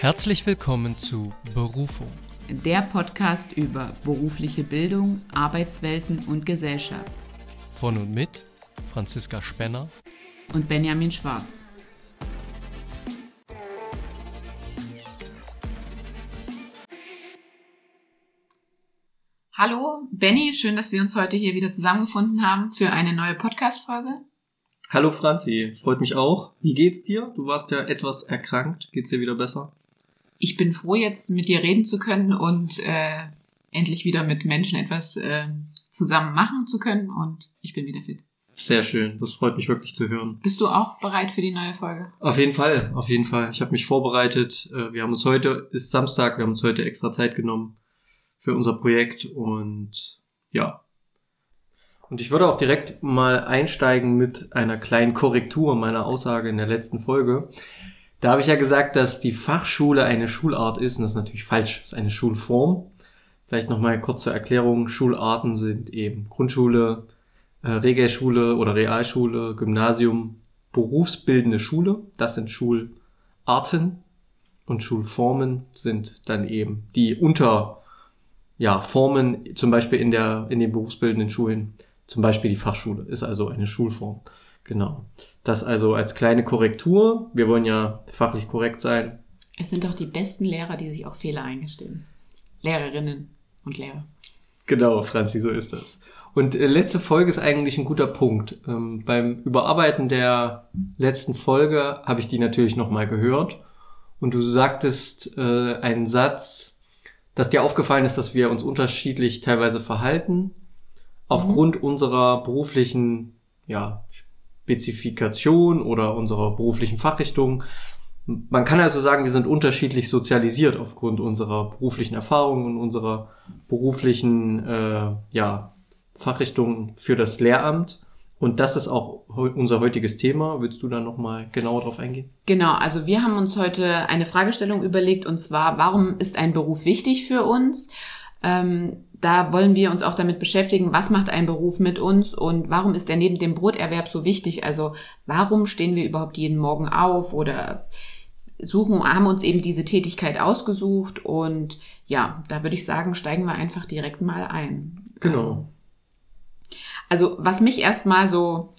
Herzlich willkommen zu Berufung. Der Podcast über berufliche Bildung, Arbeitswelten und Gesellschaft. Von und mit Franziska Spenner und Benjamin Schwarz. Hallo, Benny, schön, dass wir uns heute hier wieder zusammengefunden haben für eine neue Podcast-Folge. Hallo Franzi, freut mich auch. Wie geht's dir? Du warst ja etwas erkrankt. Geht's dir wieder besser? Ich bin froh, jetzt mit dir reden zu können und äh, endlich wieder mit Menschen etwas äh, zusammen machen zu können und ich bin wieder fit. Sehr schön, das freut mich wirklich zu hören. Bist du auch bereit für die neue Folge? Auf jeden Fall, auf jeden Fall. Ich habe mich vorbereitet. Äh, wir haben uns heute, ist Samstag, wir haben uns heute extra Zeit genommen für unser Projekt und ja. Und ich würde auch direkt mal einsteigen mit einer kleinen Korrektur meiner Aussage in der letzten Folge. Da habe ich ja gesagt, dass die Fachschule eine Schulart ist und das ist natürlich falsch. Das ist eine Schulform. Vielleicht nochmal kurz zur Erklärung. Schularten sind eben Grundschule, äh, Regelschule oder Realschule, Gymnasium, berufsbildende Schule. Das sind Schularten. Und Schulformen sind dann eben die unter ja, Formen, zum Beispiel in der, in den berufsbildenden Schulen, zum Beispiel die Fachschule, ist also eine Schulform. Genau. Das also als kleine Korrektur. Wir wollen ja fachlich korrekt sein. Es sind doch die besten Lehrer, die sich auch Fehler eingestehen. Lehrerinnen und Lehrer. Genau, Franzi, so ist das. Und äh, letzte Folge ist eigentlich ein guter Punkt. Ähm, beim Überarbeiten der letzten Folge habe ich die natürlich nochmal gehört. Und du sagtest äh, einen Satz, dass dir aufgefallen ist, dass wir uns unterschiedlich teilweise verhalten, aufgrund mhm. unserer beruflichen ja, Spezifikation oder unserer beruflichen Fachrichtung. Man kann also sagen, wir sind unterschiedlich sozialisiert aufgrund unserer beruflichen Erfahrungen und unserer beruflichen äh, ja, Fachrichtung für das Lehramt. Und das ist auch unser heutiges Thema. Willst du da nochmal genauer drauf eingehen? Genau, also wir haben uns heute eine Fragestellung überlegt und zwar, warum ist ein Beruf wichtig für uns? Ähm, da wollen wir uns auch damit beschäftigen, was macht ein Beruf mit uns und warum ist er neben dem Broterwerb so wichtig? Also warum stehen wir überhaupt jeden Morgen auf oder suchen, haben uns eben diese Tätigkeit ausgesucht und ja, da würde ich sagen, steigen wir einfach direkt mal ein. Genau. Also was mich erstmal so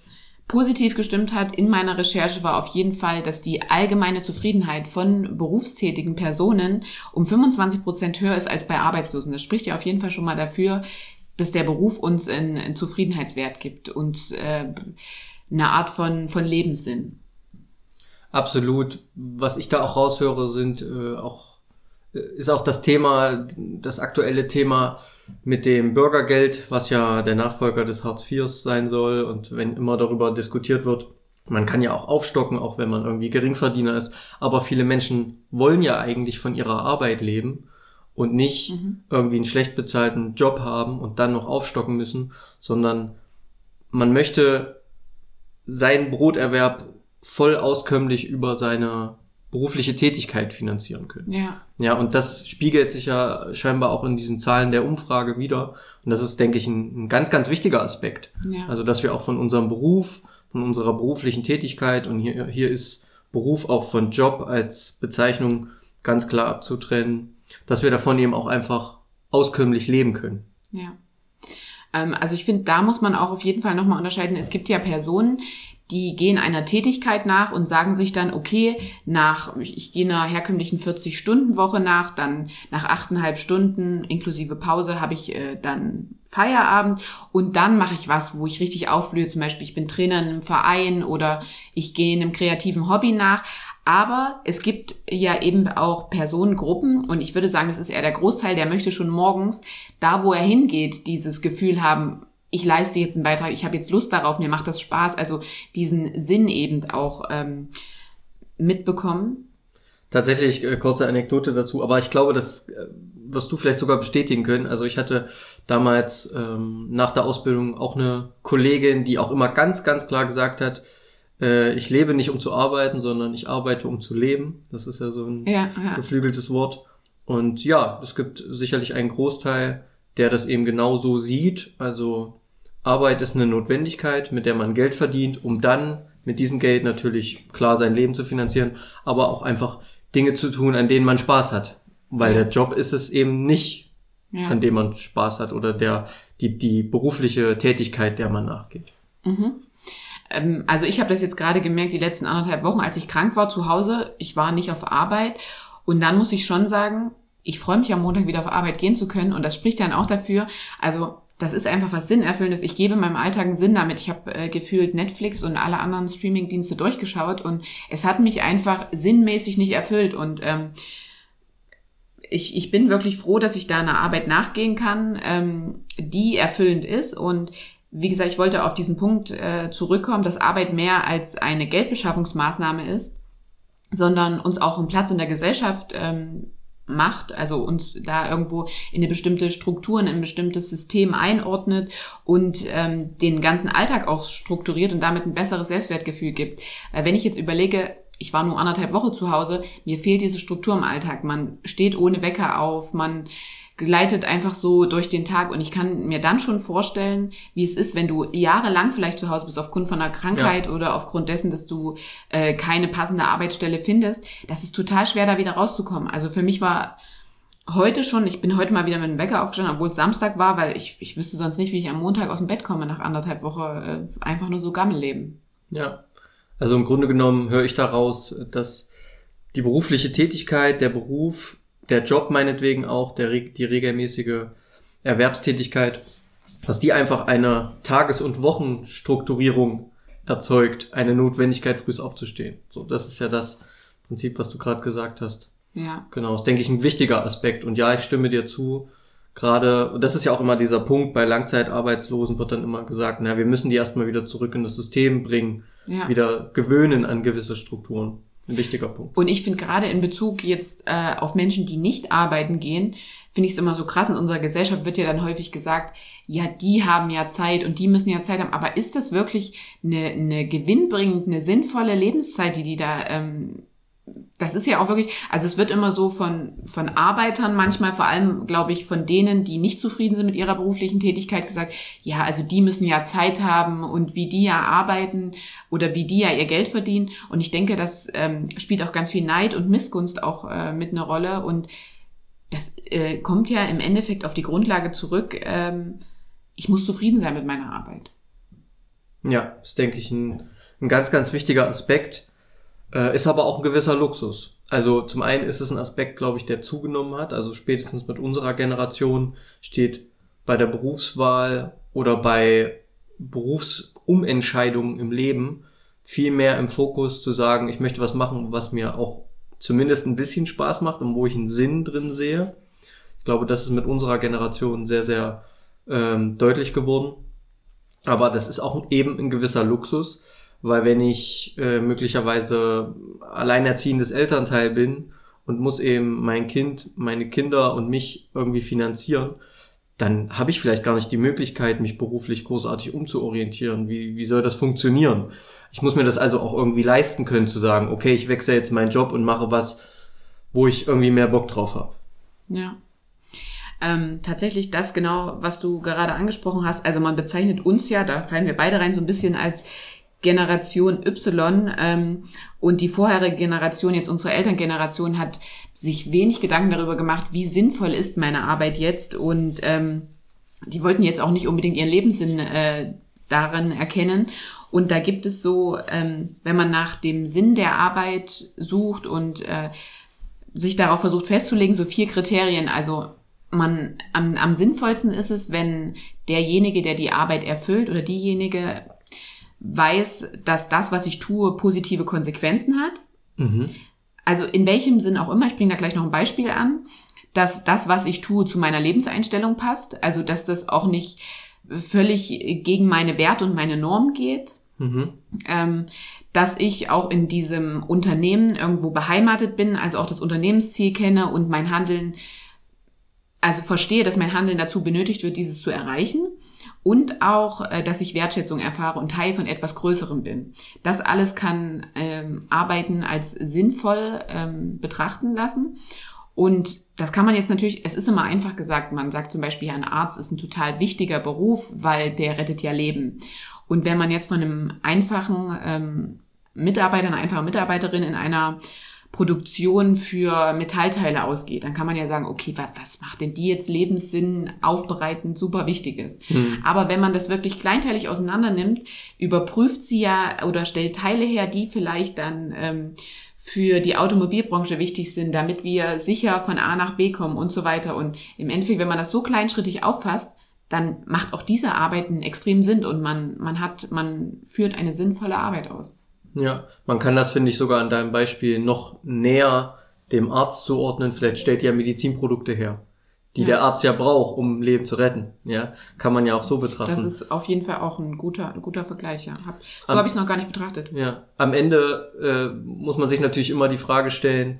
positiv gestimmt hat in meiner Recherche war auf jeden Fall, dass die allgemeine Zufriedenheit von berufstätigen Personen um 25 Prozent höher ist als bei Arbeitslosen. Das spricht ja auf jeden Fall schon mal dafür, dass der Beruf uns einen, Zufriedenheitswert gibt und äh, eine Art von, von Lebenssinn. Absolut. Was ich da auch raushöre, sind äh, auch äh, ist auch das Thema, das aktuelle Thema mit dem Bürgergeld, was ja der Nachfolger des Hartz IV sein soll und wenn immer darüber diskutiert wird, man kann ja auch aufstocken, auch wenn man irgendwie Geringverdiener ist, aber viele Menschen wollen ja eigentlich von ihrer Arbeit leben und nicht mhm. irgendwie einen schlecht bezahlten Job haben und dann noch aufstocken müssen, sondern man möchte seinen Broterwerb voll auskömmlich über seine berufliche Tätigkeit finanzieren können. Ja. Ja, und das spiegelt sich ja scheinbar auch in diesen Zahlen der Umfrage wieder. Und das ist, denke ich, ein, ein ganz, ganz wichtiger Aspekt. Ja. Also, dass wir auch von unserem Beruf, von unserer beruflichen Tätigkeit und hier, hier ist Beruf auch von Job als Bezeichnung ganz klar abzutrennen, dass wir davon eben auch einfach auskömmlich leben können. Ja. Ähm, also ich finde, da muss man auch auf jeden Fall nochmal unterscheiden. Es gibt ja Personen, die gehen einer Tätigkeit nach und sagen sich dann, okay, nach, ich gehe einer herkömmlichen 40-Stunden-Woche nach, dann nach achteinhalb Stunden inklusive Pause habe ich äh, dann Feierabend und dann mache ich was, wo ich richtig aufblühe. Zum Beispiel, ich bin Trainer in einem Verein oder ich gehe in einem kreativen Hobby nach. Aber es gibt ja eben auch Personengruppen und ich würde sagen, das ist eher der Großteil, der möchte schon morgens, da wo er hingeht, dieses Gefühl haben, ich leiste jetzt einen Beitrag, ich habe jetzt Lust darauf, mir macht das Spaß, also diesen Sinn eben auch ähm, mitbekommen. Tatsächlich äh, kurze Anekdote dazu, aber ich glaube, das äh, wirst du vielleicht sogar bestätigen können. Also ich hatte damals ähm, nach der Ausbildung auch eine Kollegin, die auch immer ganz, ganz klar gesagt hat, äh, ich lebe nicht um zu arbeiten, sondern ich arbeite um zu leben. Das ist ja so ein ja, ja. geflügeltes Wort. Und ja, es gibt sicherlich einen Großteil, der das eben genau so sieht. Also Arbeit ist eine Notwendigkeit, mit der man Geld verdient, um dann mit diesem Geld natürlich klar sein Leben zu finanzieren, aber auch einfach Dinge zu tun, an denen man Spaß hat. Weil der Job ist es eben nicht, Ja. an dem man Spaß hat oder der, die, die berufliche Tätigkeit, der man nachgeht. Mhm. Ähm, also ich habe das jetzt gerade gemerkt, die letzten anderthalb Wochen, als ich krank war zu Hause. Ich war nicht auf Arbeit. Und dann muss ich schon sagen, ich freue mich am Montag wieder auf Arbeit gehen zu können. Und das spricht dann auch dafür. Also das ist einfach was Sinnerfüllendes. Ich gebe meinem Alltag einen Sinn damit. Ich habe äh, gefühlt Netflix und alle anderen Streamingdienste durchgeschaut und es hat mich einfach sinnmäßig nicht erfüllt. Und ähm, ich, ich bin wirklich froh, dass ich da einer Arbeit nachgehen kann, ähm, die erfüllend ist. Und wie gesagt, ich wollte auf diesen Punkt äh, zurückkommen, dass Arbeit mehr als eine Geldbeschaffungsmaßnahme ist, sondern uns auch einen Platz in der Gesellschaft ähm, macht, also uns da irgendwo in eine bestimmte Struktur, in ein bestimmtes System einordnet und ähm, den ganzen Alltag auch strukturiert und damit ein besseres Selbstwertgefühl gibt. Weil wenn ich jetzt überlege, ich war nur anderthalb Woche zu Hause, mir fehlt diese Struktur im Alltag. Man steht ohne Wecker auf, man gleitet einfach so durch den Tag und ich kann mir dann schon vorstellen, wie es ist, wenn du jahrelang vielleicht zu Hause bist aufgrund von einer Krankheit oder aufgrund dessen, dass du äh, keine passende Arbeitsstelle findest. Das ist total schwer, da wieder rauszukommen. Also für mich war heute schon, ich bin heute mal wieder mit dem Wecker aufgestanden, obwohl es Samstag war, weil ich, ich wüsste sonst nicht, wie ich am Montag aus dem Bett komme nach anderthalb Woche äh, einfach nur so Gammelleben. Ja. Also im Grunde genommen höre ich daraus, dass die berufliche Tätigkeit, der Beruf, der Job meinetwegen auch, der, die regelmäßige Erwerbstätigkeit, dass die einfach eine Tages- und Wochenstrukturierung erzeugt, eine Notwendigkeit, früh aufzustehen. So, das ist ja das Prinzip, was du gerade gesagt hast. Ja. Genau, das denke ich ein wichtiger Aspekt. Und ja, ich stimme dir zu. Gerade, und das ist ja auch immer dieser Punkt, bei Langzeitarbeitslosen wird dann immer gesagt, na, wir müssen die erstmal wieder zurück in das System bringen, Ja. wieder gewöhnen an gewisse Strukturen. Ein wichtiger Punkt. Und ich finde gerade in Bezug jetzt äh, auf Menschen, die nicht arbeiten gehen, finde ich es immer so krass. In unserer Gesellschaft wird ja dann häufig gesagt, ja, die haben ja Zeit und die müssen ja Zeit haben. Aber ist das wirklich eine, eine gewinnbringend, eine sinnvolle Lebenszeit, die die da ähm, das ist ja auch wirklich, also es wird immer so von, von Arbeitern manchmal, vor allem, glaube ich, von denen, die nicht zufrieden sind mit ihrer beruflichen Tätigkeit, gesagt, ja, also die müssen ja Zeit haben und wie die ja arbeiten oder wie die ja ihr Geld verdienen. Und ich denke, das ähm, spielt auch ganz viel Neid und Missgunst auch äh, mit einer Rolle. Und das äh, kommt ja im Endeffekt auf die Grundlage zurück, ähm, ich muss zufrieden sein mit meiner Arbeit. Ja, das denke ich ein, ein ganz, ganz wichtiger Aspekt. Äh, ist aber auch ein gewisser Luxus. Also zum einen ist es ein Aspekt, glaube ich, der zugenommen hat. Also spätestens mit unserer Generation steht bei der Berufswahl oder bei Berufsumentscheidungen im Leben viel mehr im Fokus zu sagen, ich möchte was machen, was mir auch zumindest ein bisschen Spaß macht und wo ich einen Sinn drin sehe. Ich glaube, das ist mit unserer Generation sehr, sehr ähm, deutlich geworden. Aber das ist auch eben ein gewisser Luxus, weil wenn ich äh, möglicherweise alleinerziehendes Elternteil bin und muss eben mein Kind, meine Kinder und mich irgendwie finanzieren, dann habe ich vielleicht gar nicht die Möglichkeit, mich beruflich großartig umzuorientieren. Wie, wie soll das funktionieren? Ich muss mir das also auch irgendwie leisten können, zu sagen, okay, ich wechsle jetzt meinen Job und mache was, wo ich irgendwie mehr Bock drauf habe. Ja. Ähm, tatsächlich das genau, was du gerade angesprochen hast. Also man bezeichnet uns ja, da fallen wir beide rein, so ein bisschen als Generation Y. Ähm, und die vorherige Generation, jetzt unsere Elterngeneration, hat sich wenig Gedanken darüber gemacht, wie sinnvoll ist meine Arbeit jetzt. Und ähm, die wollten jetzt auch nicht unbedingt ihren Lebenssinn äh, darin erkennen. Und da gibt es so, ähm, wenn man nach dem Sinn der Arbeit sucht und äh, sich darauf versucht festzulegen, so vier Kriterien. Also man am, am sinnvollsten ist es, wenn derjenige, der die Arbeit erfüllt oder diejenige weiß, dass das, was ich tue, positive Konsequenzen hat. Mhm. Also in welchem Sinn auch immer, ich bringe da gleich noch ein Beispiel an, dass das, was ich tue, zu meiner Lebenseinstellung passt. Also dass das auch nicht völlig gegen meine Werte und meine Normen geht. Mhm. Ähm, dass ich auch in diesem Unternehmen irgendwo beheimatet bin, also auch das Unternehmensziel kenne und mein Handeln, also verstehe, dass mein Handeln dazu benötigt wird, dieses zu erreichen. Und auch, äh, dass ich Wertschätzung erfahre und Teil von etwas Größerem bin. Das alles kann ähm, Arbeiten als sinnvoll ähm, betrachten lassen. Und das kann man jetzt natürlich, es ist immer einfach gesagt, man sagt zum Beispiel, ein Arzt ist ein total wichtiger Beruf, weil der rettet ja Leben. Und wenn man jetzt von einem einfachen ähm, Mitarbeiter, einer einfachen Mitarbeiterin in einer Produktion für Metallteile ausgeht, dann kann man ja sagen, okay, was, was macht denn die jetzt Lebenssinn aufbereitend super wichtig ist. Mhm. Aber wenn man das wirklich kleinteilig auseinander nimmt, überprüft sie ja oder stellt Teile her, die vielleicht dann ähm, für die Automobilbranche wichtig sind, damit wir sicher von A nach B kommen und so weiter. Und im Endeffekt, wenn man das so kleinschrittig auffasst, dann macht auch diese Arbeit einen extremen Sinn und man, man hat, man führt eine sinnvolle Arbeit aus. Ja, man kann das, finde ich, sogar an deinem Beispiel noch näher dem Arzt zuordnen. Vielleicht stellt ja Medizinprodukte her, die ja. der Arzt ja braucht, um Leben zu retten. Ja, kann man ja auch so betrachten. Das ist auf jeden Fall auch ein guter, ein guter Vergleich. Ja. Hab, so habe ich es noch gar nicht betrachtet. Ja, am Ende äh, muss man sich natürlich immer die Frage stellen,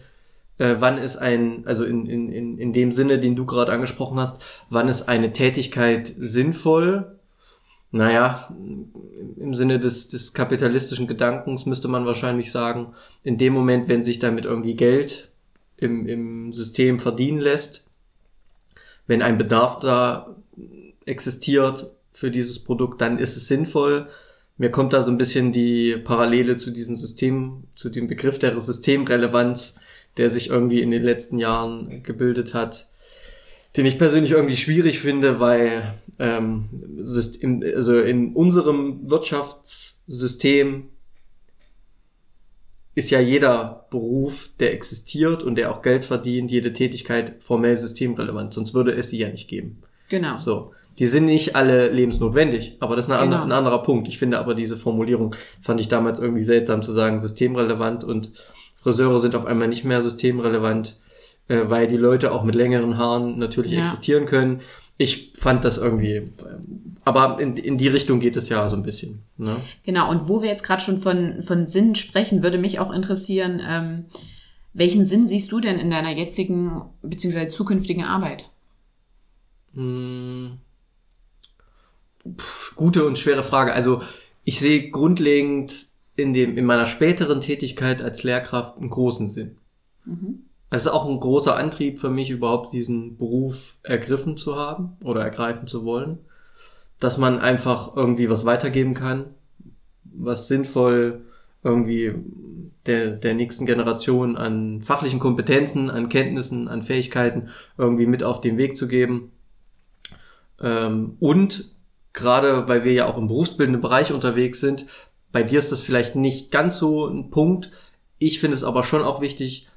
äh, wann ist ein, also in, in, in, in dem Sinne, den du gerade angesprochen hast, wann ist eine Tätigkeit sinnvoll? Naja, im Sinne des, des kapitalistischen Gedankens müsste man wahrscheinlich sagen, in dem Moment, wenn sich damit irgendwie Geld im, im System verdienen lässt, wenn ein Bedarf da existiert für dieses Produkt, dann ist es sinnvoll. Mir kommt da so ein bisschen die Parallele zu diesem System, zu dem Begriff der Systemrelevanz der sich irgendwie in den letzten Jahren gebildet hat, den ich persönlich irgendwie schwierig finde, weil ähm, System, also in unserem Wirtschaftssystem ist ja jeder Beruf, der existiert und der auch Geld verdient, jede Tätigkeit formell systemrelevant, sonst würde es sie ja nicht geben. Genau. So. Die sind nicht alle lebensnotwendig, aber das ist ein, genau. anderer, ein anderer Punkt. Ich finde aber diese Formulierung fand ich damals irgendwie seltsam zu sagen, systemrelevant und Friseure sind auf einmal nicht mehr systemrelevant, äh, weil die Leute auch mit längeren Haaren natürlich ja. existieren können. Ich fand das irgendwie, aber in, in die Richtung geht es ja so ein bisschen. Ne? Genau, und wo wir jetzt gerade schon von, von Sinn sprechen, würde mich auch interessieren, ähm, welchen Sinn siehst du denn in deiner jetzigen bzw. zukünftigen Arbeit? Hm. Puh, gute und schwere Frage. Also ich sehe grundlegend in, dem, in meiner späteren Tätigkeit als Lehrkraft einen großen Sinn. Mhm. Es ist auch ein großer Antrieb für mich, überhaupt diesen Beruf ergriffen zu haben oder ergreifen zu wollen. Dass man einfach irgendwie was weitergeben kann, was sinnvoll irgendwie der, der nächsten Generation an fachlichen Kompetenzen, an Kenntnissen, an Fähigkeiten irgendwie mit auf den Weg zu geben. Ähm, und gerade weil wir ja auch im berufsbildenden Bereich unterwegs sind, bei dir ist das vielleicht nicht ganz so ein Punkt. Ich finde es aber schon auch wichtig,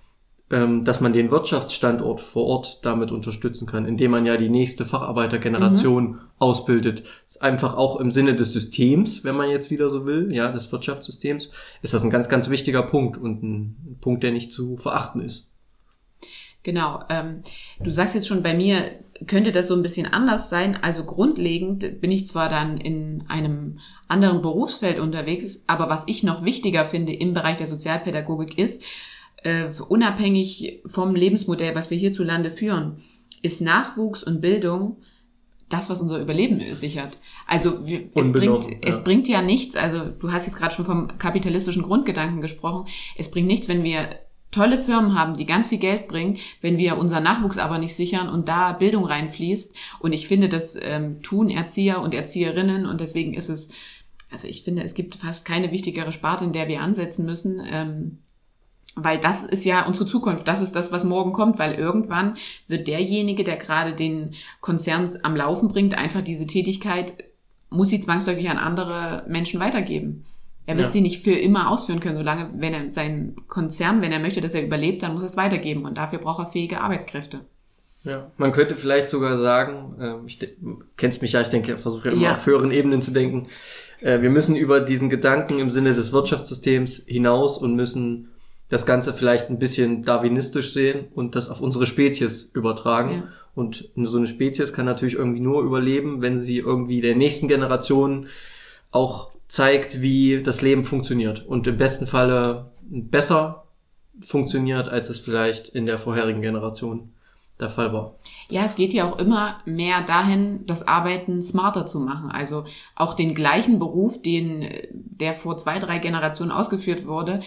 dass man den Wirtschaftsstandort vor Ort damit unterstützen kann, indem man ja die nächste Facharbeitergeneration mhm. ausbildet. Ist einfach auch im Sinne des Systems, wenn man jetzt wieder so will, ja, des Wirtschaftssystems, ist das ein ganz, ganz wichtiger Punkt und ein Punkt, der nicht zu verachten ist. Genau. Ähm, du sagst jetzt schon, bei mir könnte das so ein bisschen anders sein. Also grundlegend bin ich zwar dann in einem anderen Berufsfeld unterwegs, aber was ich noch wichtiger finde im Bereich der Sozialpädagogik ist, äh, unabhängig vom Lebensmodell, was wir hierzulande führen, ist Nachwuchs und Bildung das, was unser Überleben sichert. Also es bringt, ja. es bringt ja nichts, also du hast jetzt gerade schon vom kapitalistischen Grundgedanken gesprochen, es bringt nichts, wenn wir tolle Firmen haben, die ganz viel Geld bringen, wenn wir unseren Nachwuchs aber nicht sichern und da Bildung reinfließt. Und ich finde, das ähm, tun Erzieher und Erzieherinnen und deswegen ist es, also ich finde, es gibt fast keine wichtigere Sparte, in der wir ansetzen müssen. Ähm, weil das ist ja unsere Zukunft, das ist das, was morgen kommt, weil irgendwann wird derjenige, der gerade den Konzern am Laufen bringt, einfach diese Tätigkeit, muss sie zwangsläufig an andere Menschen weitergeben. Er wird ja. sie nicht für immer ausführen können, solange, wenn er seinen Konzern, wenn er möchte, dass er überlebt, dann muss er es weitergeben und dafür braucht er fähige Arbeitskräfte. Ja, man könnte vielleicht sogar sagen, äh, ich kennst mich ja, ich denke, versuche ja immer ja. auf höheren Ebenen zu denken. Äh, wir müssen über diesen Gedanken im Sinne des Wirtschaftssystems hinaus und müssen das Ganze vielleicht ein bisschen darwinistisch sehen und das auf unsere Spezies übertragen. Ja. Und so eine Spezies kann natürlich irgendwie nur überleben, wenn sie irgendwie der nächsten Generation auch zeigt, wie das Leben funktioniert und im besten Falle besser funktioniert, als es vielleicht in der vorherigen Generation der Fall war. Ja, es geht ja auch immer mehr dahin, das Arbeiten smarter zu machen. Also auch den gleichen Beruf, den der vor zwei, drei Generationen ausgeführt wurde,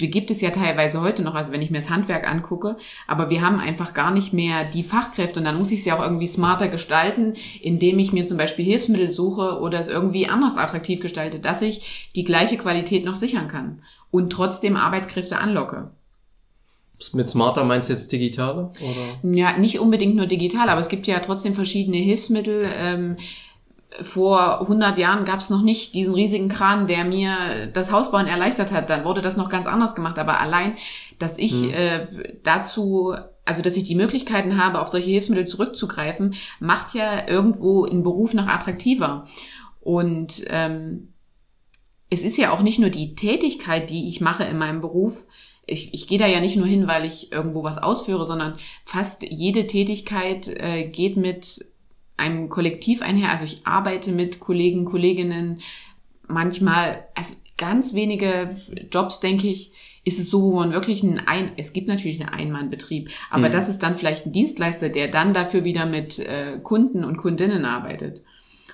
die gibt es ja teilweise heute noch, also wenn ich mir das Handwerk angucke, aber wir haben einfach gar nicht mehr die Fachkräfte und dann muss ich ja auch irgendwie smarter gestalten, indem ich mir zum Beispiel Hilfsmittel suche oder es irgendwie anders attraktiv gestalte, dass ich die gleiche Qualität noch sichern kann und trotzdem Arbeitskräfte anlocke. Mit smarter meinst du jetzt digitale? Oder? Ja, nicht unbedingt nur digital, aber es gibt ja trotzdem verschiedene Hilfsmittel. Ähm, vor 100 Jahren gab es noch nicht diesen riesigen Kran, der mir das Hausbauen erleichtert hat. Dann wurde das noch ganz anders gemacht. Aber allein, dass ich mhm. äh, dazu, also dass ich die Möglichkeiten habe, auf solche Hilfsmittel zurückzugreifen, macht ja irgendwo einen Beruf noch attraktiver. Und ähm, es ist ja auch nicht nur die Tätigkeit, die ich mache in meinem Beruf. Ich, ich gehe da ja nicht nur hin, weil ich irgendwo was ausführe, sondern fast jede Tätigkeit äh, geht mit einem Kollektiv einher. Also ich arbeite mit Kollegen, Kolleginnen. Manchmal, also ganz wenige Jobs, denke ich, ist es so, wo man wirklich ein, ein es gibt natürlich einen Einmannbetrieb, aber mhm. das ist dann vielleicht ein Dienstleister, der dann dafür wieder mit äh, Kunden und Kundinnen arbeitet.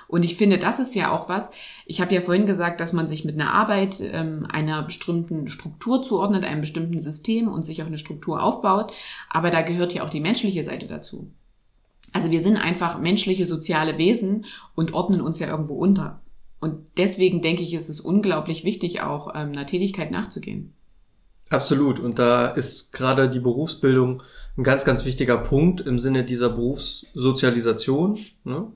Und ich finde, das ist ja auch was. Ich habe ja vorhin gesagt, dass man sich mit einer Arbeit ähm, einer bestimmten Struktur zuordnet, einem bestimmten System und sich auch eine Struktur aufbaut. Aber da gehört ja auch die menschliche Seite dazu. Also wir sind einfach menschliche soziale Wesen und ordnen uns ja irgendwo unter. Und deswegen denke ich, ist es unglaublich wichtig, auch ähm, einer Tätigkeit nachzugehen. Absolut. Und da ist gerade die Berufsbildung ein ganz, ganz wichtiger Punkt im Sinne dieser Berufssozialisation. Ne?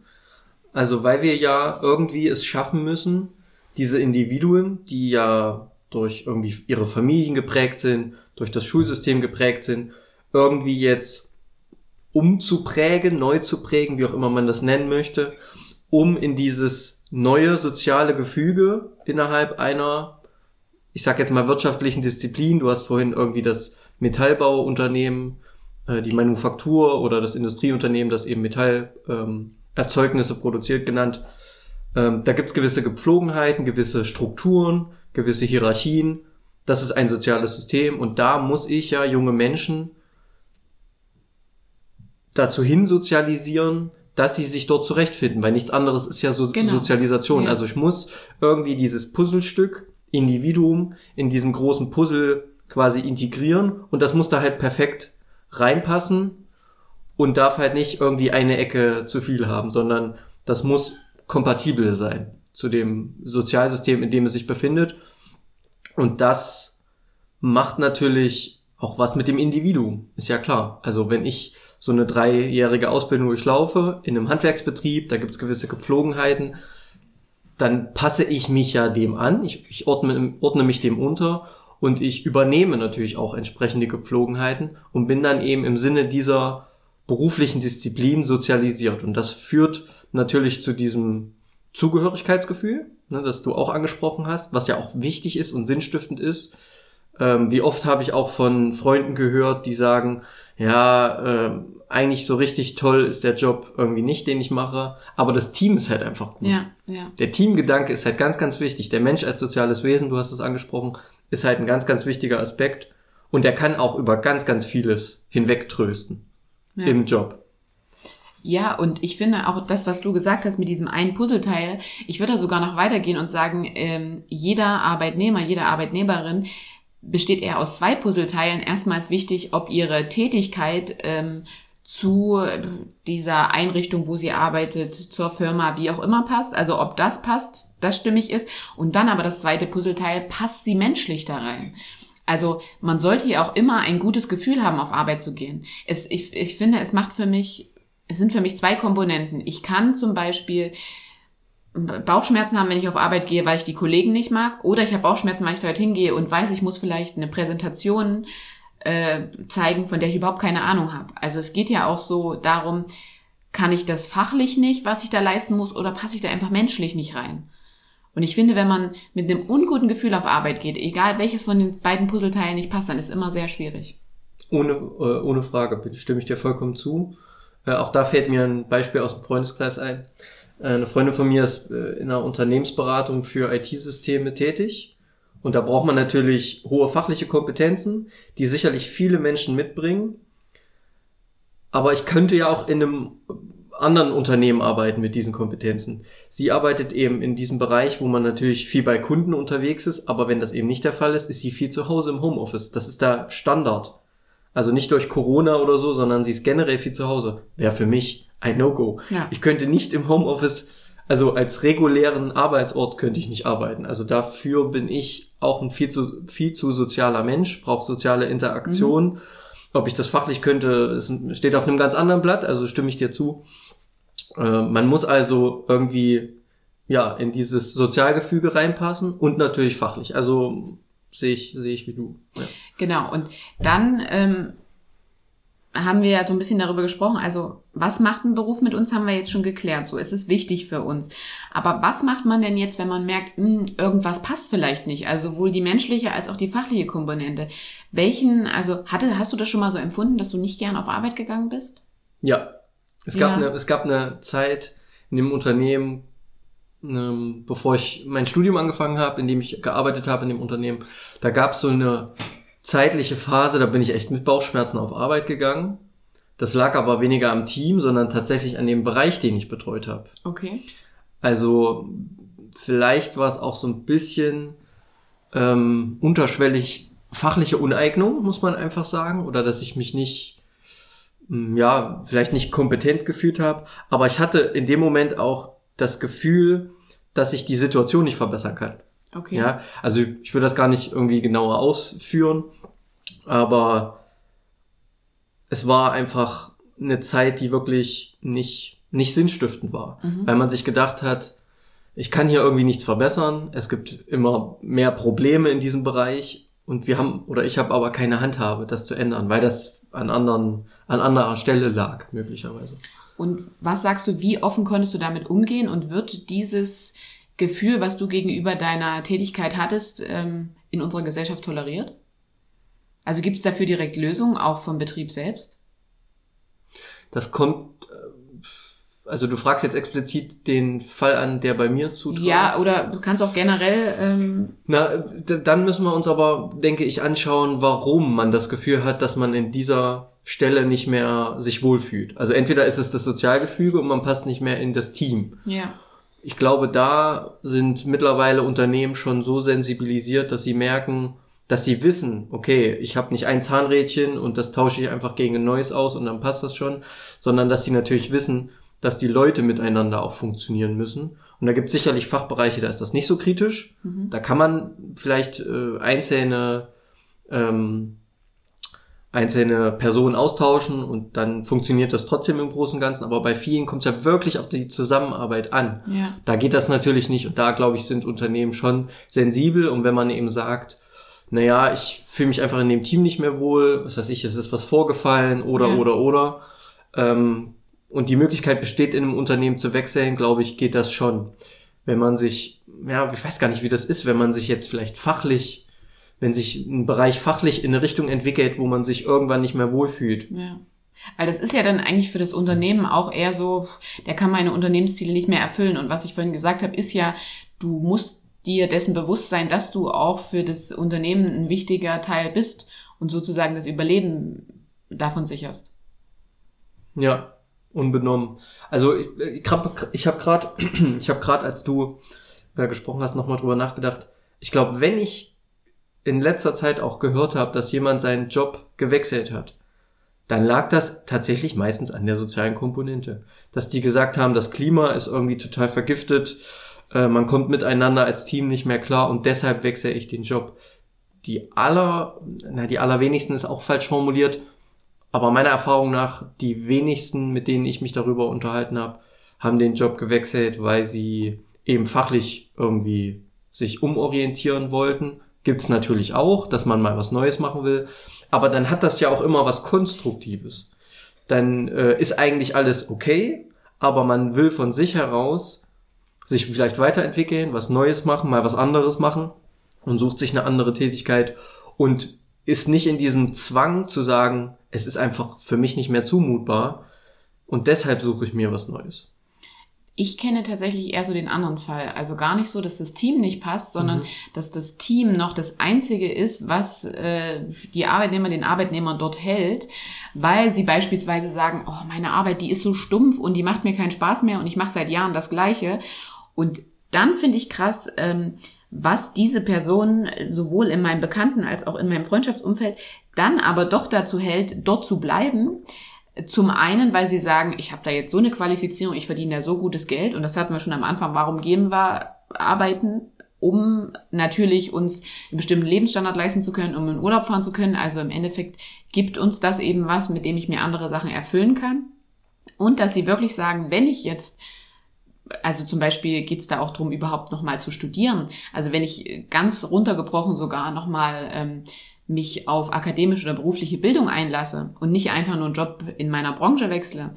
Also weil wir ja irgendwie es schaffen müssen, diese Individuen, die ja durch irgendwie ihre Familien geprägt sind, durch das Schulsystem geprägt sind, irgendwie jetzt umzuprägen, neu zu prägen, wie auch immer man das nennen möchte, um in dieses neue soziale Gefüge innerhalb einer, ich sag jetzt mal wirtschaftlichen Disziplin, du hast vorhin irgendwie das Metallbauunternehmen, äh, die Manufaktur oder das Industrieunternehmen, das eben Metall ähm, produziert genannt. Ähm, da gibt's gewisse Gepflogenheiten, gewisse Strukturen, gewisse Hierarchien. Das ist ein soziales System und da muss ich ja junge Menschen dazu hin sozialisieren, dass sie sich dort zurechtfinden, weil nichts anderes ist ja so genau. Sozialisation. Ja. Also ich muss irgendwie dieses Puzzlestück, Individuum in diesem großen Puzzle quasi integrieren und das muss da halt perfekt reinpassen und darf halt nicht irgendwie eine Ecke zu viel haben, sondern das muss kompatibel sein zu dem Sozialsystem, in dem es sich befindet. Und das macht natürlich auch was mit dem Individuum, ist ja klar. Also wenn ich so eine dreijährige Ausbildung durchlaufe in einem Handwerksbetrieb, da gibt's gewisse Gepflogenheiten, dann passe ich mich ja dem an, ich, ich ordne, ordne mich dem unter und ich übernehme natürlich auch entsprechende Gepflogenheiten und bin dann eben im Sinne dieser beruflichen Disziplin sozialisiert. Und das führt natürlich zu diesem Zugehörigkeitsgefühl, ne, das du auch angesprochen hast, was ja auch wichtig ist und sinnstiftend ist. Ähm, wie oft habe ich auch von Freunden gehört, die sagen, ja, äh, eigentlich so richtig toll ist der Job irgendwie nicht, den ich mache, aber das Team ist halt einfach gut. Ja, ja. Der Teamgedanke ist halt ganz, ganz wichtig. Der Mensch als soziales Wesen, du hast es angesprochen, ist halt ein ganz, ganz wichtiger Aspekt und der kann auch über ganz, ganz vieles hinwegtrösten ja. im Job. Ja, und ich finde auch das, was du gesagt hast mit diesem einen Puzzleteil, ich würde da sogar noch weitergehen und sagen, ähm, jeder Arbeitnehmer, jede Arbeitnehmerin besteht eher aus zwei Puzzleteilen. Erstmal ist wichtig, ob ihre Tätigkeit ähm, zu dieser Einrichtung, wo sie arbeitet, zur Firma, wie auch immer passt. Also ob das passt, das stimmig ist. Und dann aber das zweite Puzzleteil, passt sie menschlich da rein? Also man sollte ja auch immer ein gutes Gefühl haben, auf Arbeit zu gehen. Es, ich, ich finde, es macht für mich, es sind für mich zwei Komponenten. Ich kann zum Beispiel Bauchschmerzen haben, wenn ich auf Arbeit gehe, weil ich die Kollegen nicht mag, oder ich habe Bauchschmerzen, weil ich dort hingehe und weiß, ich muss vielleicht eine Präsentation äh, zeigen, von der ich überhaupt keine Ahnung habe. Also es geht ja auch so darum, kann ich das fachlich nicht, was ich da leisten muss, oder passe ich da einfach menschlich nicht rein? Und ich finde, wenn man mit einem unguten Gefühl auf Arbeit geht, egal welches von den beiden Puzzleteilen nicht passt, dann ist immer sehr schwierig. Ohne, äh, ohne Frage, stimme ich dir vollkommen zu. Äh, auch da fällt mir ein Beispiel aus dem Freundeskreis ein. Äh, eine Freundin von mir ist äh, in einer Unternehmensberatung für IT-Systeme tätig. Und da braucht man natürlich hohe fachliche Kompetenzen, die sicherlich viele Menschen mitbringen. Aber ich könnte ja auch in einem anderen Unternehmen arbeiten mit diesen Kompetenzen. Sie arbeitet eben in diesem Bereich, wo man natürlich viel bei Kunden unterwegs ist, aber wenn das eben nicht der Fall ist, ist sie viel zu Hause im Homeoffice. Das ist da Standard. Also nicht durch Corona oder so, sondern sie ist generell viel zu Hause. Wäre für mich ein No-Go. Ja. Ich könnte nicht im Homeoffice, also als regulären Arbeitsort könnte ich nicht arbeiten. Also dafür bin ich auch ein viel zu, viel zu sozialer Mensch, braucht soziale Interaktion. Mhm. Ob ich das fachlich könnte, es steht auf einem ganz anderen Blatt, also stimme ich dir zu. Äh, man muss also irgendwie ja in dieses Sozialgefüge reinpassen und natürlich fachlich. Also sehe ich sehe ich wie du. Ja. Genau. Und dann ähm, haben wir ja so ein bisschen darüber gesprochen. Also was macht ein Beruf mit uns, haben wir jetzt schon geklärt. So ist es wichtig für uns. Aber was macht man denn jetzt, wenn man merkt, mh, hm, irgendwas passt vielleicht nicht? Also sowohl die menschliche als auch die fachliche Komponente. Welchen, also hatte, hast du das schon mal so empfunden, dass du nicht gern auf Arbeit gegangen bist? Ja. Es gab, ja. eine, es gab eine Zeit in dem Unternehmen, ähm, bevor ich mein Studium angefangen habe, in dem ich gearbeitet habe in dem Unternehmen, da gab es so eine zeitliche Phase, da bin ich echt mit Bauchschmerzen auf Arbeit gegangen. Das lag aber weniger am Team, sondern tatsächlich an dem Bereich, den ich betreut habe. Okay. Also vielleicht war es auch so ein bisschen ähm, unterschwellig fachliche Uneignung, muss man einfach sagen, oder dass ich mich nicht, hm, ja, vielleicht nicht kompetent gefühlt habe. Aber ich hatte in dem Moment auch das Gefühl, dass ich die Situation nicht verbessern kann. Okay. Ja, also ich würde das gar nicht irgendwie genauer ausführen, aber es war einfach eine Zeit, die wirklich nicht, nicht sinnstiftend war, mhm. weil man sich gedacht hat, ich kann hier irgendwie nichts verbessern, es gibt immer mehr Probleme in diesem Bereich und wir haben, oder ich habe aber keine Handhabe, das zu ändern, weil das an anderen, an anderer Stelle lag, möglicherweise. Und was sagst du, wie offen konntest du damit umgehen und wird dieses Gefühl, was du gegenüber deiner Tätigkeit hattest, ähm, in unserer Gesellschaft toleriert? Also gibt es dafür direkt Lösungen, auch vom Betrieb selbst? Das kommt, äh, also du fragst jetzt explizit den Fall an, der bei mir zutrifft. Ja, oder du kannst auch generell. Ähm Na, dann müssen wir uns aber, denke ich, anschauen, warum man das Gefühl hat, dass man in dieser Stelle nicht mehr sich wohlfühlt. Also entweder ist es das Sozialgefüge und man passt nicht mehr in das Team. Ja. Ich glaube, da sind mittlerweile Unternehmen schon so sensibilisiert, dass sie merken, dass sie wissen, okay, ich habe nicht ein Zahnrädchen und das tausche ich einfach gegen ein neues aus und dann passt das schon, sondern dass sie natürlich wissen, dass die Leute miteinander auch funktionieren müssen. Und da gibt es sicherlich Fachbereiche, da ist das nicht so kritisch. Mhm. Da kann man vielleicht äh, einzelne ähm, einzelne Personen austauschen und dann funktioniert das trotzdem im Großen und Ganzen. Aber bei vielen kommt es ja wirklich auf die Zusammenarbeit an. Ja. Da geht das natürlich nicht. Und da, glaube ich, sind Unternehmen schon sensibel. Und wenn man eben sagt, naja, ich fühle mich einfach in dem Team nicht mehr wohl, was weiß ich, es ist was vorgefallen oder, ja. oder, oder. Ähm, und die Möglichkeit besteht, in einem Unternehmen zu wechseln, glaube ich, geht das schon. Wenn man sich, ja, ich weiß gar nicht, wie das ist, wenn man sich jetzt vielleicht fachlich wenn sich ein Bereich fachlich in eine Richtung entwickelt, wo man sich irgendwann nicht mehr wohlfühlt. Ja. Weil das ist ja dann eigentlich für das Unternehmen auch eher so, der kann meine Unternehmensziele nicht mehr erfüllen. Und was ich vorhin gesagt habe, ist ja, du musst dir dessen bewusst sein, dass du auch für das Unternehmen ein wichtiger Teil bist und sozusagen das Überleben davon sicherst. Ja, unbenommen. Also ich, ich habe ich hab gerade, ich habe gerade, als du äh, gesprochen hast, nochmal drüber nachgedacht. Ich glaube, wenn ich in letzter Zeit auch gehört habe, dass jemand seinen Job gewechselt hat, dann lag das tatsächlich meistens an der sozialen Komponente. Dass die gesagt haben, das Klima ist irgendwie total vergiftet, äh, man kommt miteinander als Team nicht mehr klar und deshalb wechsle ich den Job. Die aller, na, die allerwenigsten ist auch falsch formuliert, aber meiner Erfahrung nach, die wenigsten, mit denen ich mich darüber unterhalten habe, haben den Job gewechselt, weil sie eben fachlich irgendwie sich umorientieren wollten gibt's natürlich auch, dass man mal was Neues machen will. Aber dann hat das ja auch immer was Konstruktives. Dann äh, ist eigentlich alles okay, aber man will von sich heraus sich vielleicht weiterentwickeln, was Neues machen, mal was anderes machen und sucht sich eine andere Tätigkeit und ist nicht in diesem Zwang zu sagen, es ist einfach für mich nicht mehr zumutbar und deshalb suche ich mir was Neues. Ich kenne tatsächlich eher so den anderen Fall. Also gar nicht so, dass das Team nicht passt, sondern mhm. dass das Team noch das Einzige ist, was äh, die Arbeitnehmer, den Arbeitnehmer dort hält, weil sie beispielsweise sagen, oh, meine Arbeit, die ist so stumpf und die macht mir keinen Spaß mehr und ich mache seit Jahren das Gleiche. Und dann finde ich krass, ähm, was diese Person sowohl in meinem Bekannten als auch in meinem Freundschaftsumfeld dann aber doch dazu hält, dort zu bleiben, zum einen, weil sie sagen, ich habe da jetzt so eine Qualifizierung, ich verdiene da so gutes Geld und das hatten wir schon am Anfang, warum gehen wir arbeiten? um natürlich uns einen bestimmten Lebensstandard leisten zu können, um in Urlaub fahren zu können. Also im Endeffekt gibt uns das eben was, mit dem ich mir andere Sachen erfüllen kann. Und dass sie wirklich sagen, wenn ich jetzt also zum Beispiel geht es da auch drum, überhaupt nochmal zu studieren. Also wenn ich ganz runtergebrochen sogar nochmal ähm, mich auf akademische oder berufliche Bildung einlasse und nicht einfach nur einen Job in meiner Branche wechsle,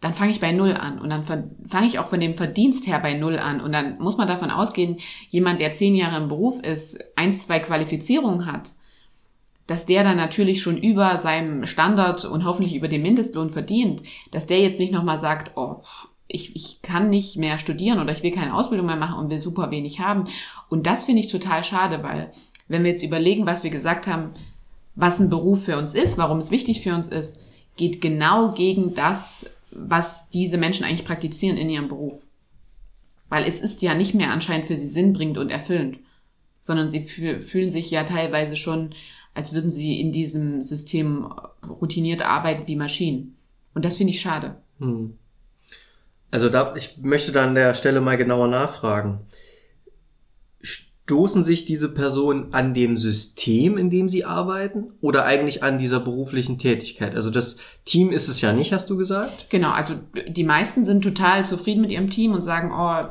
dann fange ich bei Null an und dann fange ich auch von dem Verdienst her bei Null an und dann muss man davon ausgehen, jemand, der zehn Jahre im Beruf ist, eins, zwei Qualifizierungen hat, dass der dann natürlich schon über seinem Standard und hoffentlich über dem Mindestlohn verdient, dass der jetzt nicht nochmal sagt, oh, ich, ich kann nicht mehr studieren oder ich will keine Ausbildung mehr machen und will super wenig haben. Und das finde ich total schade, weil wenn wir jetzt überlegen, was wir gesagt haben, was ein Beruf für uns ist, warum es wichtig für uns ist, geht genau gegen das, was diese Menschen eigentlich praktizieren in ihrem Beruf. Weil es ist ja nicht mehr anscheinend für sie sinnbringend und erfüllend, sondern sie fühlen sich ja teilweise schon, als würden sie in diesem System routiniert arbeiten wie Maschinen. Und das finde ich schade. Hm. Also da, ich möchte da an der Stelle mal genauer nachfragen stoßen sich diese Personen an dem System, in dem sie arbeiten oder eigentlich an dieser beruflichen Tätigkeit? Also das Team ist es ja nicht, hast du gesagt? Genau, also die meisten sind total zufrieden mit ihrem Team und sagen, oh,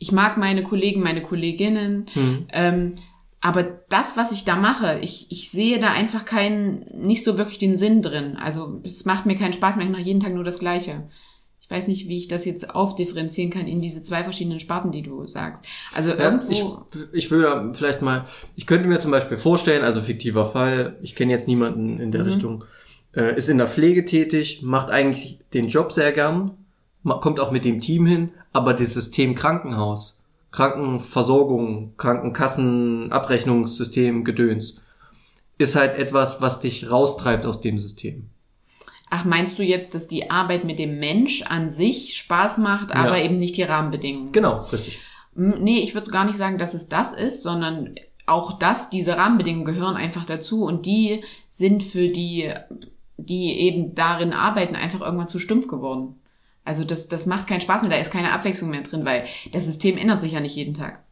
ich mag meine Kollegen, meine Kolleginnen. Hm. Ähm, aber das, was ich da mache, ich, ich sehe da einfach keinen, nicht so wirklich den Sinn drin. Also es macht mir keinen Spaß mehr, ich mache jeden Tag nur das Gleiche ich weiß nicht, wie ich das jetzt aufdifferenzieren kann in diese zwei verschiedenen Sparten, die du sagst. Also ja, irgendwo. Ich, ich würde vielleicht mal, ich könnte mir zum Beispiel vorstellen, also fiktiver Fall, ich kenne jetzt niemanden in der mhm. Richtung, äh, ist in der Pflege tätig, macht eigentlich den Job sehr gern, kommt auch mit dem Team hin, aber das System Krankenhaus, Krankenversorgung, Krankenkassen, Abrechnungssystem, Gedöns, ist halt etwas, was dich raustreibt aus dem System. Ach, meinst du jetzt, dass die Arbeit mit dem Mensch an sich Spaß macht, aber ja. eben nicht die Rahmenbedingungen? Genau, richtig. Nee, ich würde gar nicht sagen, dass es das ist, sondern auch das, diese Rahmenbedingungen gehören einfach dazu und die sind für die, die eben darin arbeiten, einfach irgendwann zu stumpf geworden. Also das, das macht keinen Spaß mehr, da ist keine Abwechslung mehr drin, weil das System ändert sich ja nicht jeden Tag.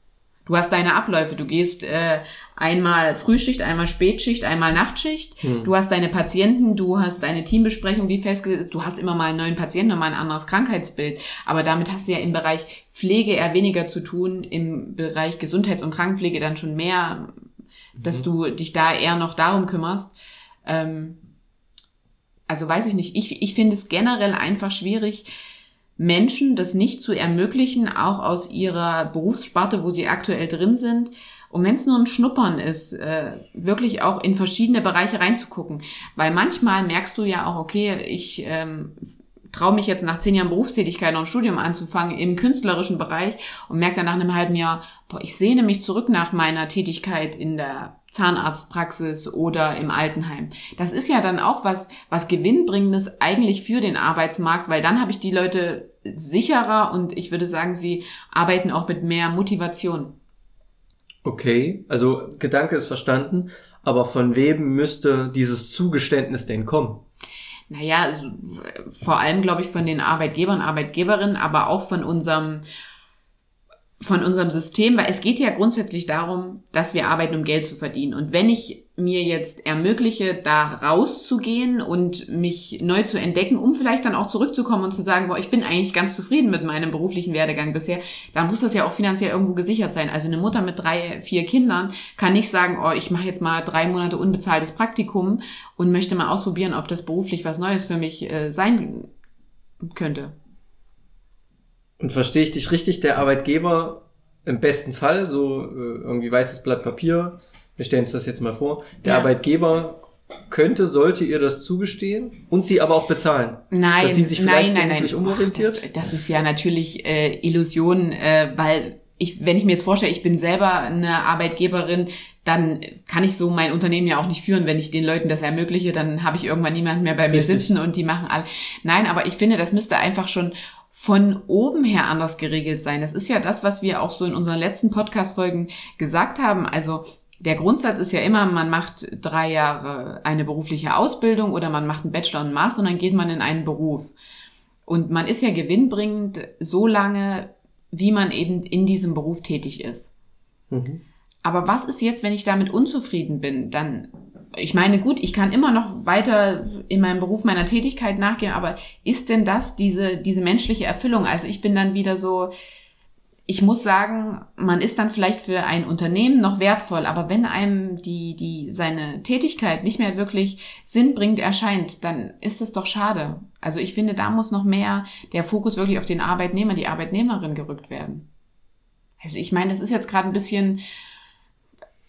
Du hast deine Abläufe. Du gehst äh, einmal Frühschicht, einmal Spätschicht, einmal Nachtschicht. Hm. Du hast deine Patienten, du hast deine Teambesprechung, wie festgesetzt. Du hast immer mal einen neuen Patienten und mal ein anderes Krankheitsbild. Aber damit hast du ja im Bereich Pflege eher weniger zu tun, im Bereich Gesundheits- und Krankenpflege dann schon mehr, dass du dich da eher noch darum kümmerst. Ähm, also weiß ich nicht. Ich, ich finde es generell einfach schwierig, Menschen das nicht zu ermöglichen, auch aus ihrer Berufssparte, wo sie aktuell drin sind, und wenn es nur ein Schnuppern ist, äh, wirklich auch in verschiedene Bereiche reinzugucken. Weil manchmal merkst du ja auch, okay, ich ähm, traue mich jetzt nach zehn Jahren Berufstätigkeit noch ein Studium anzufangen im künstlerischen Bereich und merke dann nach einem halben Jahr, boah, ich sehne mich zurück nach meiner Tätigkeit in der Zahnarztpraxis oder im Altenheim. Das ist ja dann auch was, was gewinnbringendes eigentlich für den Arbeitsmarkt, weil dann habe ich die Leute sicherer und ich würde sagen, sie arbeiten auch mit mehr Motivation. Okay, also Gedanke ist verstanden, aber von wem müsste dieses Zugeständnis denn kommen? Naja, vor allem glaube ich von den Arbeitgebern, Arbeitgeberinnen, aber auch von unserem von unserem System, weil es geht ja grundsätzlich darum, dass wir arbeiten, um Geld zu verdienen. Und wenn ich mir jetzt ermögliche, da rauszugehen und mich neu zu entdecken, um vielleicht dann auch zurückzukommen und zu sagen, boah, ich bin eigentlich ganz zufrieden mit meinem beruflichen Werdegang bisher, dann muss das ja auch finanziell irgendwo gesichert sein. Also eine Mutter mit drei, vier Kindern kann nicht sagen, oh, ich mache jetzt mal drei Monate unbezahltes Praktikum und möchte mal ausprobieren, ob das beruflich was Neues für mich äh, sein könnte. Und verstehe ich dich richtig, der Arbeitgeber im besten Fall, so äh, irgendwie weißes Blatt Papier, wir stellen uns das jetzt mal vor, der ja. Arbeitgeber könnte, sollte ihr das zugestehen und sie aber auch bezahlen. Nein, dass sie sich vielleicht nein, nein, nein. umorientiert. Das, das, ist ja natürlich äh, Illusion, äh, weil ich, wenn ich mir jetzt vorstelle, ich bin selber eine Arbeitgeberin, dann kann ich so mein Unternehmen ja auch nicht führen, wenn ich den Leuten das ermögliche, dann habe ich irgendwann niemanden mehr bei Richtig. mir sitzen und die machen alle. Nein, aber ich finde, das müsste einfach schon von oben her anders geregelt sein. Das ist ja das, was wir auch so in unseren letzten Podcast-Folgen gesagt haben. Also der Grundsatz ist ja immer, man macht drei Jahre eine berufliche Ausbildung oder man macht einen Bachelor und einen Master und dann geht man in einen Beruf. Und man ist ja gewinnbringend so lange, wie man eben in diesem Beruf tätig ist. Mhm. Aber was ist jetzt, wenn ich damit unzufrieden bin? Dann, ich meine, gut, ich kann immer noch weiter in meinem Beruf meiner Tätigkeit nachgehen, aber ist denn das diese, diese menschliche Erfüllung? Also ich bin dann wieder so, ich muss sagen, man ist dann vielleicht für ein Unternehmen noch wertvoll, aber wenn einem die, die, seine Tätigkeit nicht mehr wirklich sinnbringend erscheint, dann ist das doch schade. Also ich finde, da muss noch mehr der Fokus wirklich auf den Arbeitnehmer, die Arbeitnehmerin gerückt werden. Also ich meine, das ist jetzt gerade ein bisschen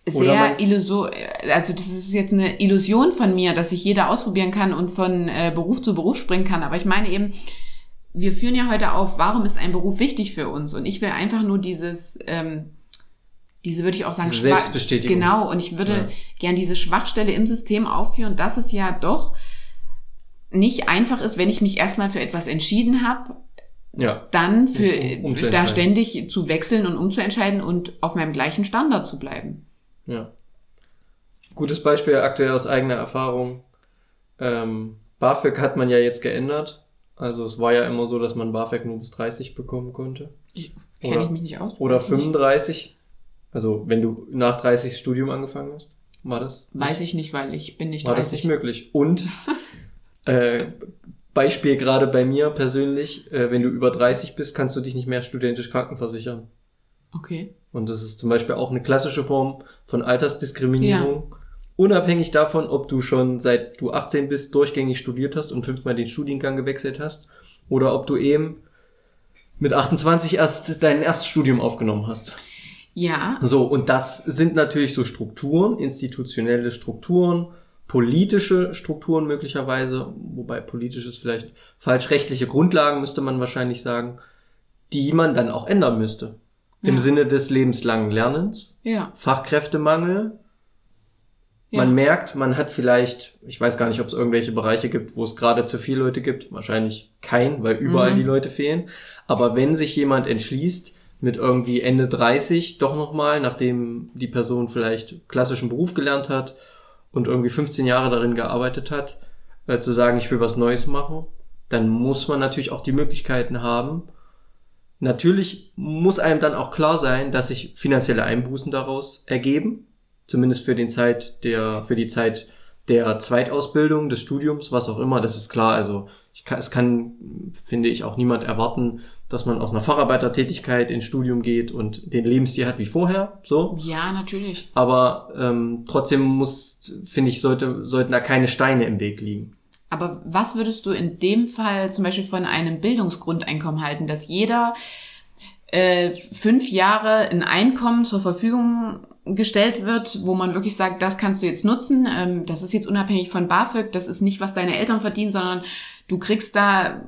sehr illuso, also das ist jetzt eine Illusion von mir, dass sich jeder ausprobieren kann und von äh, Beruf zu Beruf springen kann. Aber ich meine eben, wir führen ja heute auf, warum ist ein Beruf wichtig für uns? Und ich will einfach nur dieses, ähm, diese würde ich auch sagen, diese Selbstbestätigung. Genau, und ich würde ja. gern diese Schwachstelle im System aufführen, dass es ja doch nicht einfach ist, wenn ich mich erstmal für etwas entschieden habe, ja, dann für um, um da ständig zu wechseln und umzuentscheiden und auf meinem gleichen Standard zu bleiben. Ja. Gutes Beispiel aktuell aus eigener Erfahrung. Ähm, BAföG hat man ja jetzt geändert. Also es war ja immer so, dass man BAföG nur bis 30 bekommen konnte. Kenne ich mich nicht aus. Oder 35. Also wenn du nach 30 Studium angefangen hast, war das? Weiß ich nicht, weil ich bin nicht war 30. War das nicht möglich. Und äh, Beispiel gerade bei mir persönlich, äh, wenn du über 30 bist, kannst du dich nicht mehr studentisch krankenversichern. Okay. Und das ist zum Beispiel auch eine klassische Form von Altersdiskriminierung. Ja unabhängig davon, ob du schon seit du 18 bist durchgängig studiert hast und fünfmal den Studiengang gewechselt hast oder ob du eben mit 28 erst dein erstes Studium aufgenommen hast. Ja. So, und das sind natürlich so Strukturen, institutionelle Strukturen, politische Strukturen möglicherweise, wobei politisch ist vielleicht falsch, rechtliche Grundlagen müsste man wahrscheinlich sagen, die man dann auch ändern müsste. Ja. Im Sinne des lebenslangen Lernens, ja. Fachkräftemangel, ja. Man merkt, man hat vielleicht, ich weiß gar nicht, ob es irgendwelche Bereiche gibt, wo es gerade zu viele Leute gibt. Wahrscheinlich kein, weil überall mhm. die Leute fehlen. Aber wenn sich jemand entschließt, mit irgendwie Ende 30 doch nochmal, nachdem die Person vielleicht klassischen Beruf gelernt hat und irgendwie 15 Jahre darin gearbeitet hat, äh, zu sagen, ich will was Neues machen, dann muss man natürlich auch die Möglichkeiten haben. Natürlich muss einem dann auch klar sein, dass sich finanzielle Einbußen daraus ergeben zumindest für den Zeit der, für die Zeit der Zweitausbildung, des Studiums, was auch immer, das ist klar. Also ich kann, es kann, finde ich, auch niemand erwarten, dass man aus einer Facharbeitertätigkeit ins Studium geht und den Lebensstil hat wie vorher. So. Ja, natürlich. Aber ähm, trotzdem muss, finde ich, sollte, sollten da keine Steine im Weg liegen. Aber was würdest du in dem Fall zum Beispiel von einem Bildungsgrundeinkommen halten, dass jeder äh, fünf Jahre ein Einkommen zur Verfügung gestellt wird, wo man wirklich sagt, das kannst du jetzt nutzen. Ähm, das ist jetzt unabhängig von BAföG, das ist nicht, was deine Eltern verdienen, sondern du kriegst da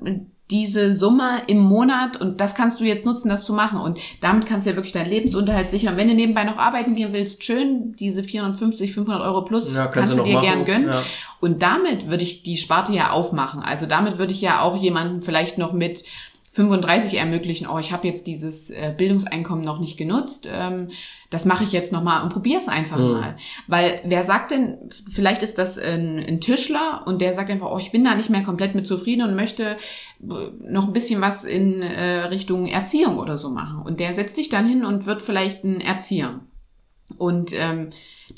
diese Summe im Monat und das kannst du jetzt nutzen, das zu machen. Und damit kannst du ja wirklich deinen Lebensunterhalt sichern. Wenn du nebenbei noch arbeiten gehen willst, schön, diese 450, 500 Euro plus ja, kannst, kannst du dir machen. gern gönnen. Ja. Und damit würde ich die Sparte ja aufmachen. Also damit würde ich ja auch jemanden vielleicht noch mit 35 ermöglichen, oh, ich habe jetzt dieses äh, Bildungseinkommen noch nicht genutzt, ähm, das mache ich jetzt nochmal und probiere es einfach mhm. mal. Weil wer sagt denn, vielleicht ist das ein, ein, Tischler und der sagt einfach, oh, ich bin da nicht mehr komplett mit zufrieden und möchte äh, noch ein bisschen was in äh, Richtung Erziehung oder so machen. Und der setzt sich dann hin und wird vielleicht ein Erzieher. Und ähm,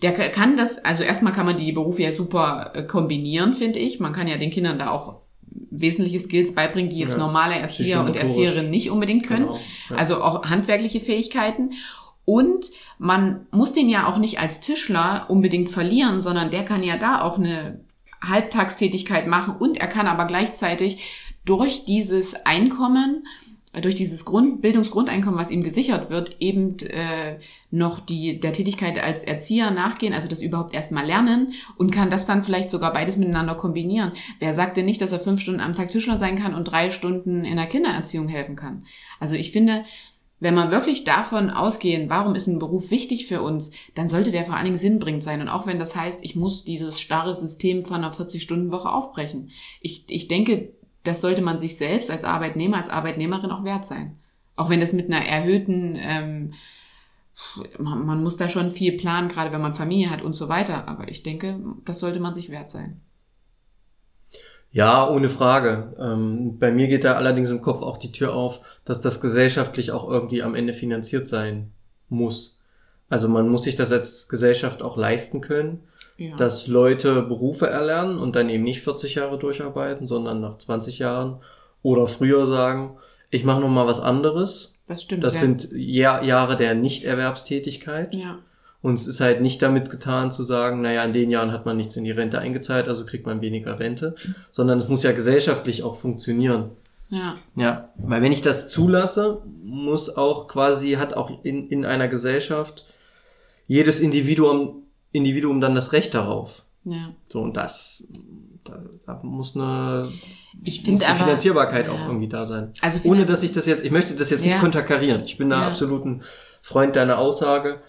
der kann das, also erstmal kann man die Berufe ja super kombinieren, finde ich. Man kann ja den Kindern da auch wesentliche Skills beibringen, die jetzt ja, normale Erzieher und Erzieherinnen nicht unbedingt können. Genau, ja. Also auch handwerkliche Fähigkeiten. Und man muss den ja auch nicht als Tischler unbedingt verlieren, sondern der kann ja da auch eine Halbtagstätigkeit machen und er kann aber gleichzeitig durch dieses Einkommen durch dieses Grund, Bildungsgrundeinkommen, was ihm gesichert wird, eben äh, noch die der Tätigkeit als Erzieher nachgehen, also das überhaupt erstmal lernen und kann das dann vielleicht sogar beides miteinander kombinieren. Wer sagt denn nicht, dass er fünf Stunden am Tag Tischler sein kann und drei Stunden in der Kindererziehung helfen kann? Also ich finde, wenn man wirklich davon ausgehen, warum ist ein Beruf wichtig für uns, dann sollte der vor allen Dingen sinnbringend sein. Und auch wenn das heißt, ich muss dieses starre System von einer 40-Stunden-Woche aufbrechen. Ich, ich denke, das sollte man sich selbst als Arbeitnehmer, als Arbeitnehmerin auch wert sein. Auch wenn das mit einer erhöhten, ähm, man, man muss da schon viel planen, gerade wenn man Familie hat und so weiter. Aber ich denke, das sollte man sich wert sein. Ja, ohne Frage. Ähm, bei mir geht da allerdings im Kopf auch die Tür auf, dass das gesellschaftlich auch irgendwie am Ende finanziert sein muss. Also man muss sich das als Gesellschaft auch leisten können, Ja. dass Leute Berufe erlernen und dann eben nicht 40 Jahre durcharbeiten, sondern nach 20 Jahren oder früher sagen, ich mache noch mal was anderes. das stimmt. Das ja. sind Jahr, Jahre der Nichterwerbstätigkeit. ja. Und es ist halt nicht damit getan zu sagen, naja, in den Jahren hat man nichts in die Rente eingezahlt, also kriegt man weniger Rente, sondern es muss ja gesellschaftlich auch funktionieren. Ja. Ja, weil wenn ich das zulasse, muss auch quasi, hat auch in, in einer Gesellschaft jedes Individuum, Individuum dann das Recht darauf. Ja. So, und das, da, da muss eine, Ich muss die aber. Finanzierbarkeit ja. auch irgendwie da sein. Also Ohne dass ich das jetzt, ich möchte das jetzt nicht Ja. konterkarieren. Ich bin da Ja. absolut ein Freund deiner Aussage.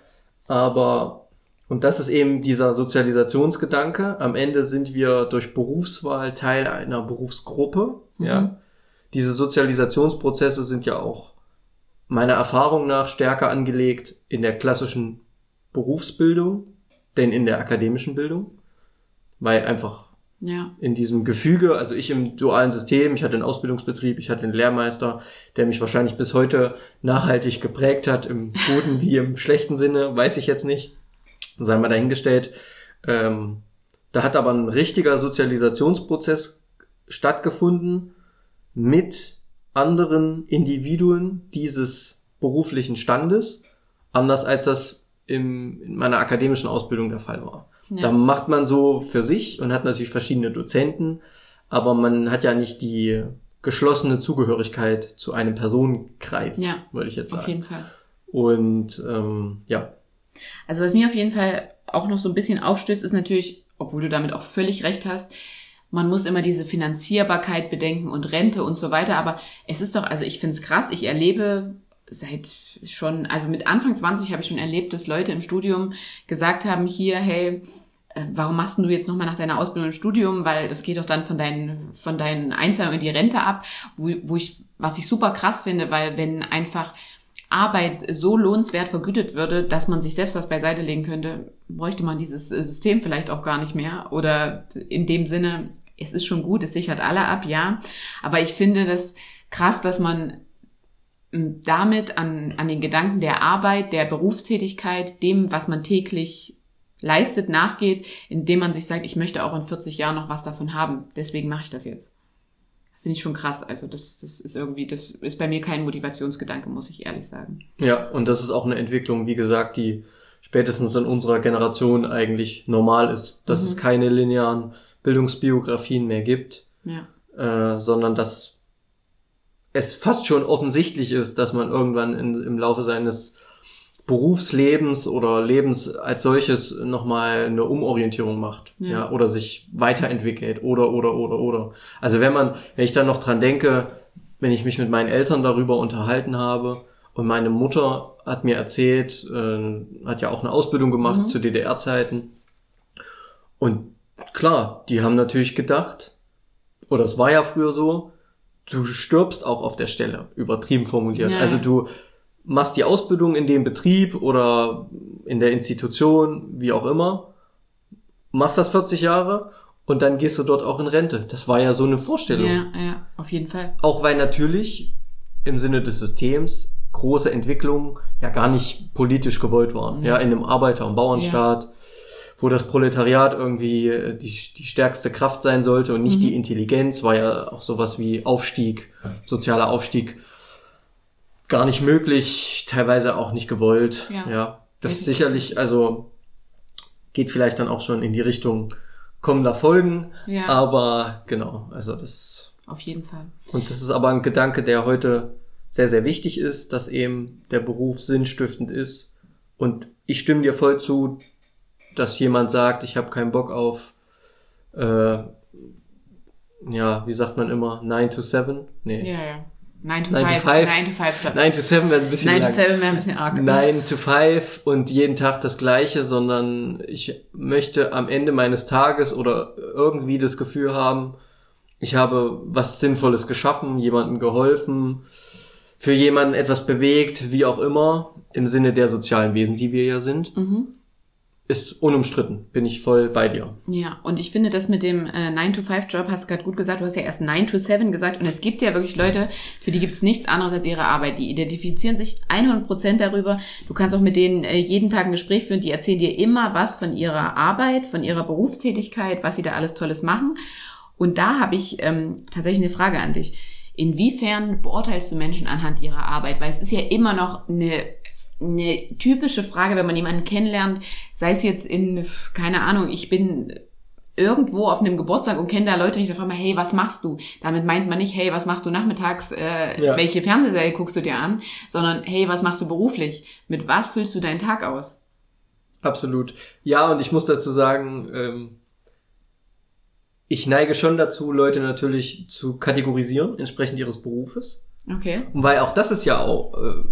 Aber, und das ist eben dieser Sozialisationsgedanke. Am Ende sind wir durch Berufswahl Teil einer Berufsgruppe. Mhm. Ja. Diese Sozialisationsprozesse sind ja auch meiner Erfahrung nach stärker angelegt in der klassischen Berufsbildung, denn in der akademischen Bildung. Weil einfach Ja. in diesem Gefüge, also ich im dualen System, ich hatte einen Ausbildungsbetrieb, ich hatte einen Lehrmeister, der mich wahrscheinlich bis heute nachhaltig geprägt hat, im guten wie im schlechten Sinne, weiß ich jetzt nicht, sei mal dahingestellt. Ähm, da hat aber ein richtiger Sozialisationsprozess stattgefunden mit anderen Individuen dieses beruflichen Standes, anders als das im, in meiner akademischen Ausbildung der Fall war. Ja. Da macht man so für sich und hat natürlich verschiedene Dozenten, aber man hat ja nicht die geschlossene Zugehörigkeit zu einem Personenkreis, Ja, würde ich jetzt Auf sagen. jeden Fall. Und ähm, ja, Also was mir auf jeden Fall auch noch so ein bisschen aufstößt, ist natürlich, obwohl du damit auch völlig recht hast, man muss immer diese Finanzierbarkeit bedenken und Rente und so weiter. Aber es ist doch, also ich finde es krass, ich erlebe seit schon, also mit Anfang 20 habe ich schon erlebt, dass Leute im Studium gesagt haben, hier, hey, äh, warum machst du jetzt nochmal nach deiner Ausbildung ein Studium? Weil das geht doch dann von deinen, von deinen Einzahlungen in die Rente ab, wo, wo ich, was ich super krass finde, weil wenn einfach Arbeit so lohnenswert vergütet würde, dass man sich selbst was beiseite legen könnte, bräuchte man dieses äh, System vielleicht auch gar nicht mehr. Oder in dem Sinne, es ist schon gut, es sichert alle ab, ja. Aber ich finde das krass, dass man damit an, an den Gedanken der Arbeit, der Berufstätigkeit, dem, was man täglich leistet, nachgeht, indem man sich sagt, ich möchte auch in 40 Jahren noch was davon haben. Deswegen mache ich das jetzt. Finde ich schon krass. Also das, das ist irgendwie, das ist bei mir kein Motivationsgedanke, muss ich ehrlich sagen. ja, und das ist auch eine Entwicklung, wie gesagt, die spätestens in unserer Generation eigentlich normal ist, dass Mhm. es keine linearen Bildungsbiografien mehr gibt, Ja. äh, sondern dass es fast schon offensichtlich ist, dass man irgendwann in, im Laufe seines Berufslebens oder Lebens als solches nochmal eine Umorientierung macht, Ja. ja. oder sich weiterentwickelt oder, oder, oder, oder. Also wenn man, wenn ich dann noch dran denke, wenn ich mich mit meinen Eltern darüber unterhalten habe und meine Mutter hat mir erzählt, äh, hat ja auch eine Ausbildung gemacht Mhm. zu DDR-Zeiten und klar, die haben natürlich gedacht, oder es war ja früher so, du stirbst auch auf der Stelle, übertrieben formuliert. Ja, also ja. du machst die Ausbildung in dem Betrieb oder in der Institution, wie auch immer, machst das 40 Jahre und dann gehst du dort auch in Rente. Das war ja so eine Vorstellung. Ja, ja, auf jeden Fall. Auch weil natürlich im Sinne des Systems große Entwicklungen ja gar nicht politisch gewollt waren. Ja. Ja, in einem Arbeiter- und Bauernstaat, wo das Proletariat irgendwie äh, die, die stärkste Kraft sein sollte und nicht Mhm. die Intelligenz, war ja auch sowas wie Aufstieg, sozialer Aufstieg gar nicht möglich, teilweise auch nicht gewollt. Ja. Ja, das ist sicherlich, also geht vielleicht dann auch schon in die Richtung kommender Folgen, Ja, aber genau, also das auf jeden Fall. und das ist aber ein Gedanke, der heute sehr, sehr wichtig ist, dass eben der Beruf sinnstiftend ist. Und ich stimme dir voll zu, dass jemand sagt, ich habe keinen Bock auf, äh, ja, wie sagt man immer, 9 to 7? Nee. Ja, ja. 9 to 9 to 5. 5. 9 to 5 statt. 9 to 7 wäre ein bisschen 9 to lang. 7 wäre ein bisschen arg. 9 to 5 und jeden Tag das gleiche, sondern ich möchte am Ende meines Tages oder irgendwie das Gefühl haben, ich habe was Sinnvolles geschaffen, jemandem geholfen, für jemanden etwas bewegt, wie auch immer, im Sinne der sozialen Wesen, die wir ja sind. Mhm. Ist unumstritten, bin ich voll bei dir. Ja, und ich finde das mit dem äh, 9-to-5-Job, hast du gerade gut gesagt, du hast ja erst 9-to-7 gesagt und es gibt ja wirklich Leute, für die gibt es nichts anderes als ihre Arbeit. Die identifizieren sich 100% darüber. Du kannst auch mit denen äh, jeden Tag ein Gespräch führen, die erzählen dir immer was von ihrer Arbeit, von ihrer Berufstätigkeit, was sie da alles Tolles machen. Und da habe ich ähm, tatsächlich eine Frage an dich. Inwiefern beurteilst du Menschen anhand ihrer Arbeit? Weil es ist ja immer noch eine eine typische Frage, wenn man jemanden kennenlernt, sei es jetzt in, keine Ahnung, ich bin irgendwo auf einem Geburtstag und kenne da Leute nicht, da fragt man, hey, was machst du? Damit meint man nicht, hey, was machst du nachmittags, äh, ja. welche Fernsehserie guckst du dir an, sondern hey, was machst du beruflich? Mit was füllst du deinen Tag aus? Absolut. Ja, und ich muss dazu sagen, ähm, ich neige schon dazu, Leute natürlich zu kategorisieren, entsprechend ihres Berufes. Okay. Und weil auch das ist ja auch, äh,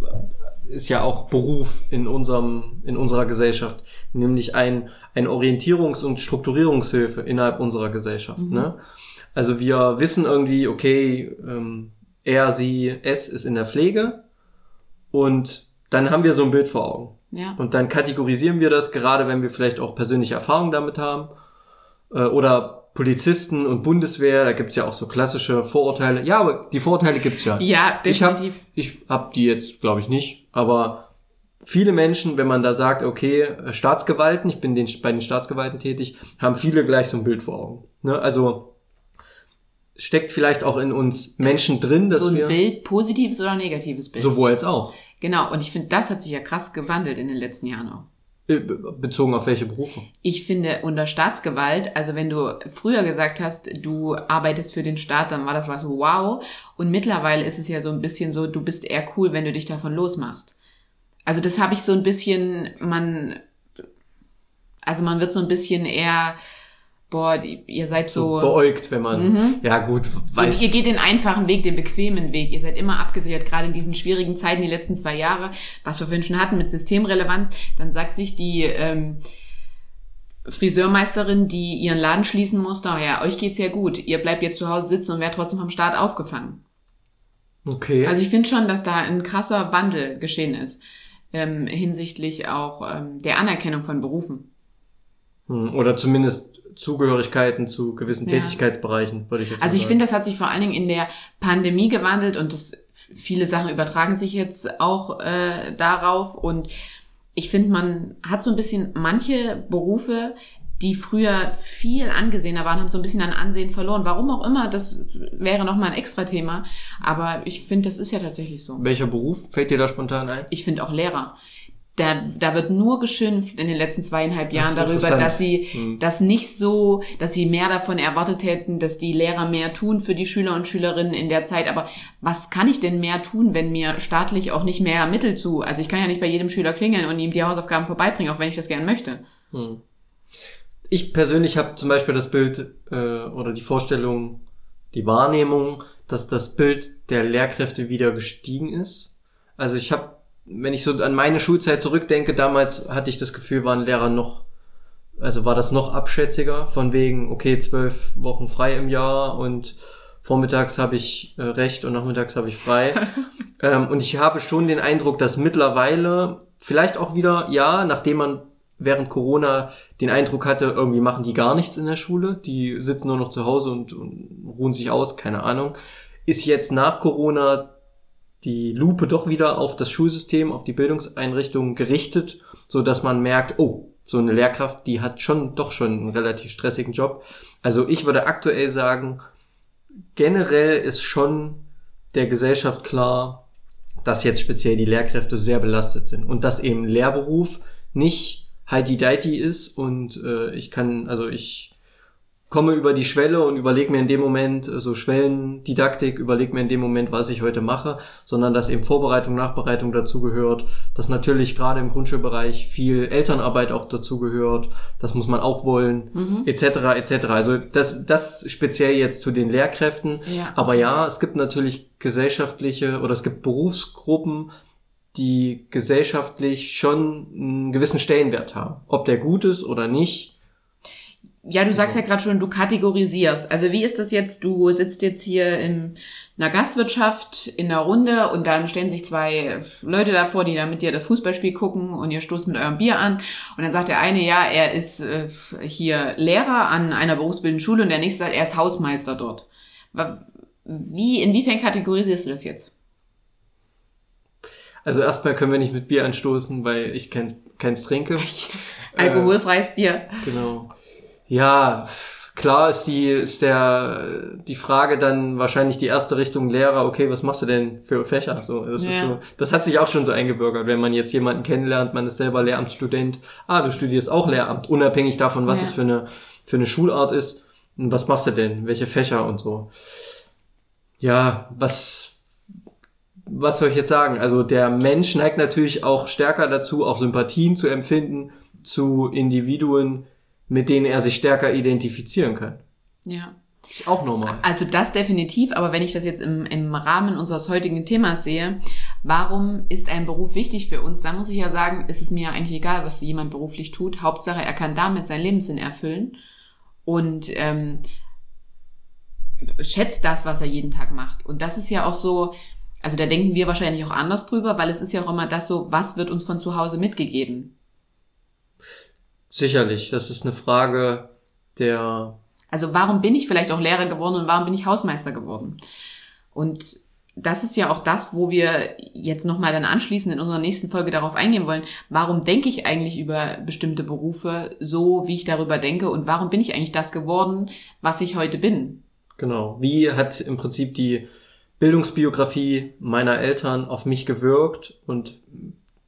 ist ja auch Beruf in unserem, in unserer Gesellschaft, nämlich ein, ein Orientierungs- und Strukturierungshilfe innerhalb unserer Gesellschaft. Mhm. Ne? Also wir wissen irgendwie, okay, ähm, er, sie, es ist in der Pflege und dann haben wir so ein Bild vor Augen. Ja. Und dann kategorisieren wir das, gerade wenn wir vielleicht auch persönliche Erfahrungen damit haben. Äh, oder Polizisten und Bundeswehr, da gibt's ja auch so klassische Vorurteile. Ja, aber die Vorurteile gibt's ja. Ja, definitiv. Ich habe ich hab die jetzt, glaube ich, nicht. Aber viele Menschen, wenn man da sagt, okay, Staatsgewalten, ich bin den, bei den Staatsgewalten tätig, haben viele gleich so ein Bild vor Augen. Ne? Also steckt vielleicht auch in uns Menschen drin, dass wir... So ein wir, Bild, positives oder negatives Bild. Sowohl als auch. Genau, und ich finde, das hat sich ja krass gewandelt in den letzten Jahren auch. Äh, bezogen auf welche Berufe? Ich finde unter Staatsgewalt, also wenn du früher gesagt hast, du arbeitest für den Staat, dann war das was wow. Und mittlerweile ist es ja so ein bisschen so, du bist eher cool, wenn du dich davon losmachst. Also das habe ich so ein bisschen, man, also man wird so ein bisschen eher boah, ihr seid so, so beäugt, wenn man, mhm. ja gut, weiß. Ihr, ihr, geht den einfachen Weg, den bequemen Weg. Ihr seid immer abgesichert, gerade in diesen schwierigen Zeiten, die letzten zwei Jahre, was wir vorhin schon hatten mit Systemrelevanz, dann sagt sich die ähm, Friseurmeisterin, die ihren Laden schließen musste, oh ja, euch geht's ja gut, ihr bleibt jetzt zu Hause sitzen und werdet trotzdem vom Staat aufgefangen. Okay. Also ich finde schon, dass da ein krasser Wandel geschehen ist, ähm, hinsichtlich auch ähm, der Anerkennung von Berufen. Hm, oder zumindest Zugehörigkeiten zu gewissen ja. Tätigkeitsbereichen, würde ich jetzt Also ich finde, das hat sich vor allen Dingen in der Pandemie gewandelt und das, viele Sachen übertragen sich jetzt auch äh, darauf und ich finde, man hat so ein bisschen manche Berufe, die früher viel angesehener waren, haben so ein bisschen an Ansehen verloren. Warum auch immer, das wäre nochmal ein extra Thema. Aber ich finde, das ist ja tatsächlich so. Welcher Beruf fällt dir da spontan ein? Ich finde auch Lehrer da, da wird nur geschimpft in den letzten zweieinhalb Jahren das darüber, dass sie hm. das nicht so, dass sie mehr davon erwartet hätten, dass die Lehrer mehr tun für die Schüler und Schülerinnen in der Zeit. Aber was kann ich denn mehr tun, wenn mir staatlich auch nicht mehr Mittel zu? Also ich kann ja nicht bei jedem Schüler klingeln und ihm die Hausaufgaben vorbeibringen, auch wenn ich das gern möchte. Hm. Ich persönlich habe zum Beispiel das Bild äh, oder die Vorstellung, die Wahrnehmung, dass das Bild der Lehrkräfte wieder gestiegen ist. Also ich habe wenn ich so an meine Schulzeit zurückdenke, damals hatte ich das Gefühl, waren Lehrer noch, also war das noch abschätziger, von wegen, okay, zwölf Wochen frei im Jahr und vormittags habe ich äh, recht und nachmittags habe ich frei. ähm, und ich habe schon den Eindruck, dass mittlerweile, vielleicht auch wieder, ja, nachdem man während Corona den Eindruck hatte, irgendwie machen die gar nichts in der Schule, die sitzen nur noch zu Hause und, und ruhen sich aus, keine Ahnung, ist jetzt nach Corona die Lupe doch wieder auf das Schulsystem, auf die Bildungseinrichtungen gerichtet, so dass man merkt, oh, so eine Lehrkraft, die hat schon doch schon einen relativ stressigen Job. Also ich würde aktuell sagen, generell ist schon der Gesellschaft klar, dass jetzt speziell die Lehrkräfte sehr belastet sind und dass eben Lehrberuf nicht heidi deiti ist und äh, ich kann, also ich komme über die Schwelle und überlege mir in dem Moment äh, so Schwellendidaktik, überlege mir in dem Moment, was ich heute mache, sondern dass eben Vorbereitung, Nachbereitung dazu gehört, dass natürlich gerade im Grundschulbereich viel Elternarbeit auch dazu gehört, das muss man auch wollen, mhm. etc. etc. Also das, das speziell jetzt zu den Lehrkräften. Ja. Aber ja, es gibt natürlich gesellschaftliche oder es gibt Berufsgruppen, die gesellschaftlich schon einen gewissen Stellenwert haben. Ob der gut ist oder nicht, Ja, du sagst ja gerade schon, du kategorisierst. Also wie ist das jetzt? Du sitzt jetzt hier in einer Gastwirtschaft in einer Runde und dann stellen sich zwei Leute davor, die da mit dir das Fußballspiel gucken und ihr stoßt mit eurem Bier an. Und dann sagt der eine, ja, er ist äh, hier Lehrer an einer berufsbildenden Schule und der nächste sagt, er ist Hausmeister dort. Wie, inwiefern kategorisierst du das jetzt? Also erstmal können wir nicht mit Bier anstoßen, weil ich kein, keins trinke. Alkoholfreies Bier. Genau. Ja, klar ist die, ist der, die Frage dann wahrscheinlich die erste Richtung Lehrer, okay, was machst du denn für Fächer? So, das ja. ist so, das hat sich auch schon so eingebürgert, wenn man jetzt jemanden kennenlernt, man ist selber Lehramtsstudent, ah, du studierst auch Lehramt, unabhängig davon, was ja. es für eine, für eine Schulart ist. Was machst du denn? Welche Fächer und so? Ja, was, was soll ich jetzt sagen? Also der Mensch neigt natürlich auch stärker dazu, auch Sympathien zu empfinden zu Individuen, mit denen er sich stärker identifizieren kann. Ja. Ist auch normal. Also das definitiv, aber wenn ich das jetzt im, im Rahmen unseres heutigen Themas sehe, warum ist ein Beruf wichtig für uns? Da muss ich ja sagen, ist es mir eigentlich egal, was jemand beruflich tut. Hauptsache, er kann damit seinen Lebenssinn erfüllen und ähm, schätzt das, was er jeden Tag macht. Und das ist ja auch so, also da denken wir wahrscheinlich auch anders drüber, weil es ist ja auch immer das so, was wird uns von zu Hause mitgegeben? Sicherlich, das ist eine Frage der. Also warum bin ich vielleicht auch Lehrer geworden und warum bin ich Hausmeister geworden? Und das ist ja auch das, wo wir jetzt nochmal dann anschließend in unserer nächsten Folge darauf eingehen wollen. Warum denke ich eigentlich über bestimmte Berufe so, wie ich darüber denke und warum bin ich eigentlich das geworden, was ich heute bin? Genau. Wie hat im Prinzip die Bildungsbiografie meiner Eltern auf mich gewirkt und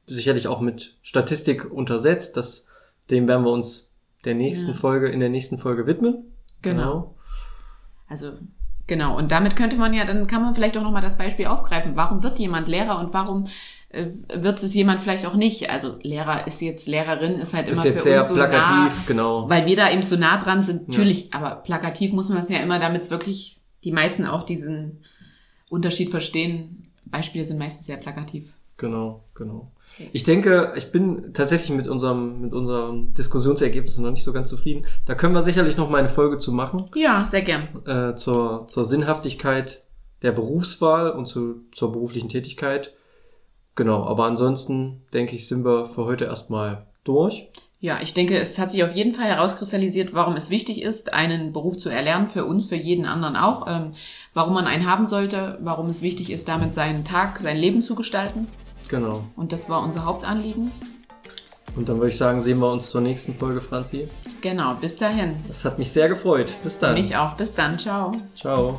sicherlich auch mit Statistik untersetzt, das dem werden wir uns der nächsten ja. Folge, in der nächsten Folge widmen. Genau. genau. Also, genau. Und damit könnte man ja, dann kann man vielleicht auch nochmal das Beispiel aufgreifen. Warum wird jemand Lehrer und warum äh, wird es jemand vielleicht auch nicht? Also Lehrer ist jetzt, Lehrerin ist halt immer ist jetzt für sehr uns so plakativ, nah, genau. Weil wir da eben so nah dran sind. Natürlich, ja. aber plakativ muss man es ja immer, damit es wirklich die meisten auch diesen Unterschied verstehen. Beispiele sind meistens sehr plakativ. Genau, genau. Ich denke, ich bin tatsächlich mit unserem, mit unserem Diskussionsergebnis noch nicht so ganz zufrieden. Da können wir sicherlich noch mal eine Folge zu machen. Ja, sehr gern. Äh, zur, zur Sinnhaftigkeit der Berufswahl und zu, zur beruflichen Tätigkeit. Genau, aber ansonsten denke ich, sind wir für heute erstmal durch. Ja, ich denke, es hat sich auf jeden Fall herauskristallisiert, warum es wichtig ist, einen Beruf zu erlernen, für uns, für jeden anderen auch, ähm, warum man einen haben sollte, warum es wichtig ist, damit seinen Tag, sein Leben zu gestalten. Genau. Und das war unser Hauptanliegen. Und dann würde ich sagen, sehen wir uns zur nächsten Folge, Franzi. Genau, bis dahin. Das hat mich sehr gefreut. Bis dann. Mich auch. Bis dann. Ciao. Ciao.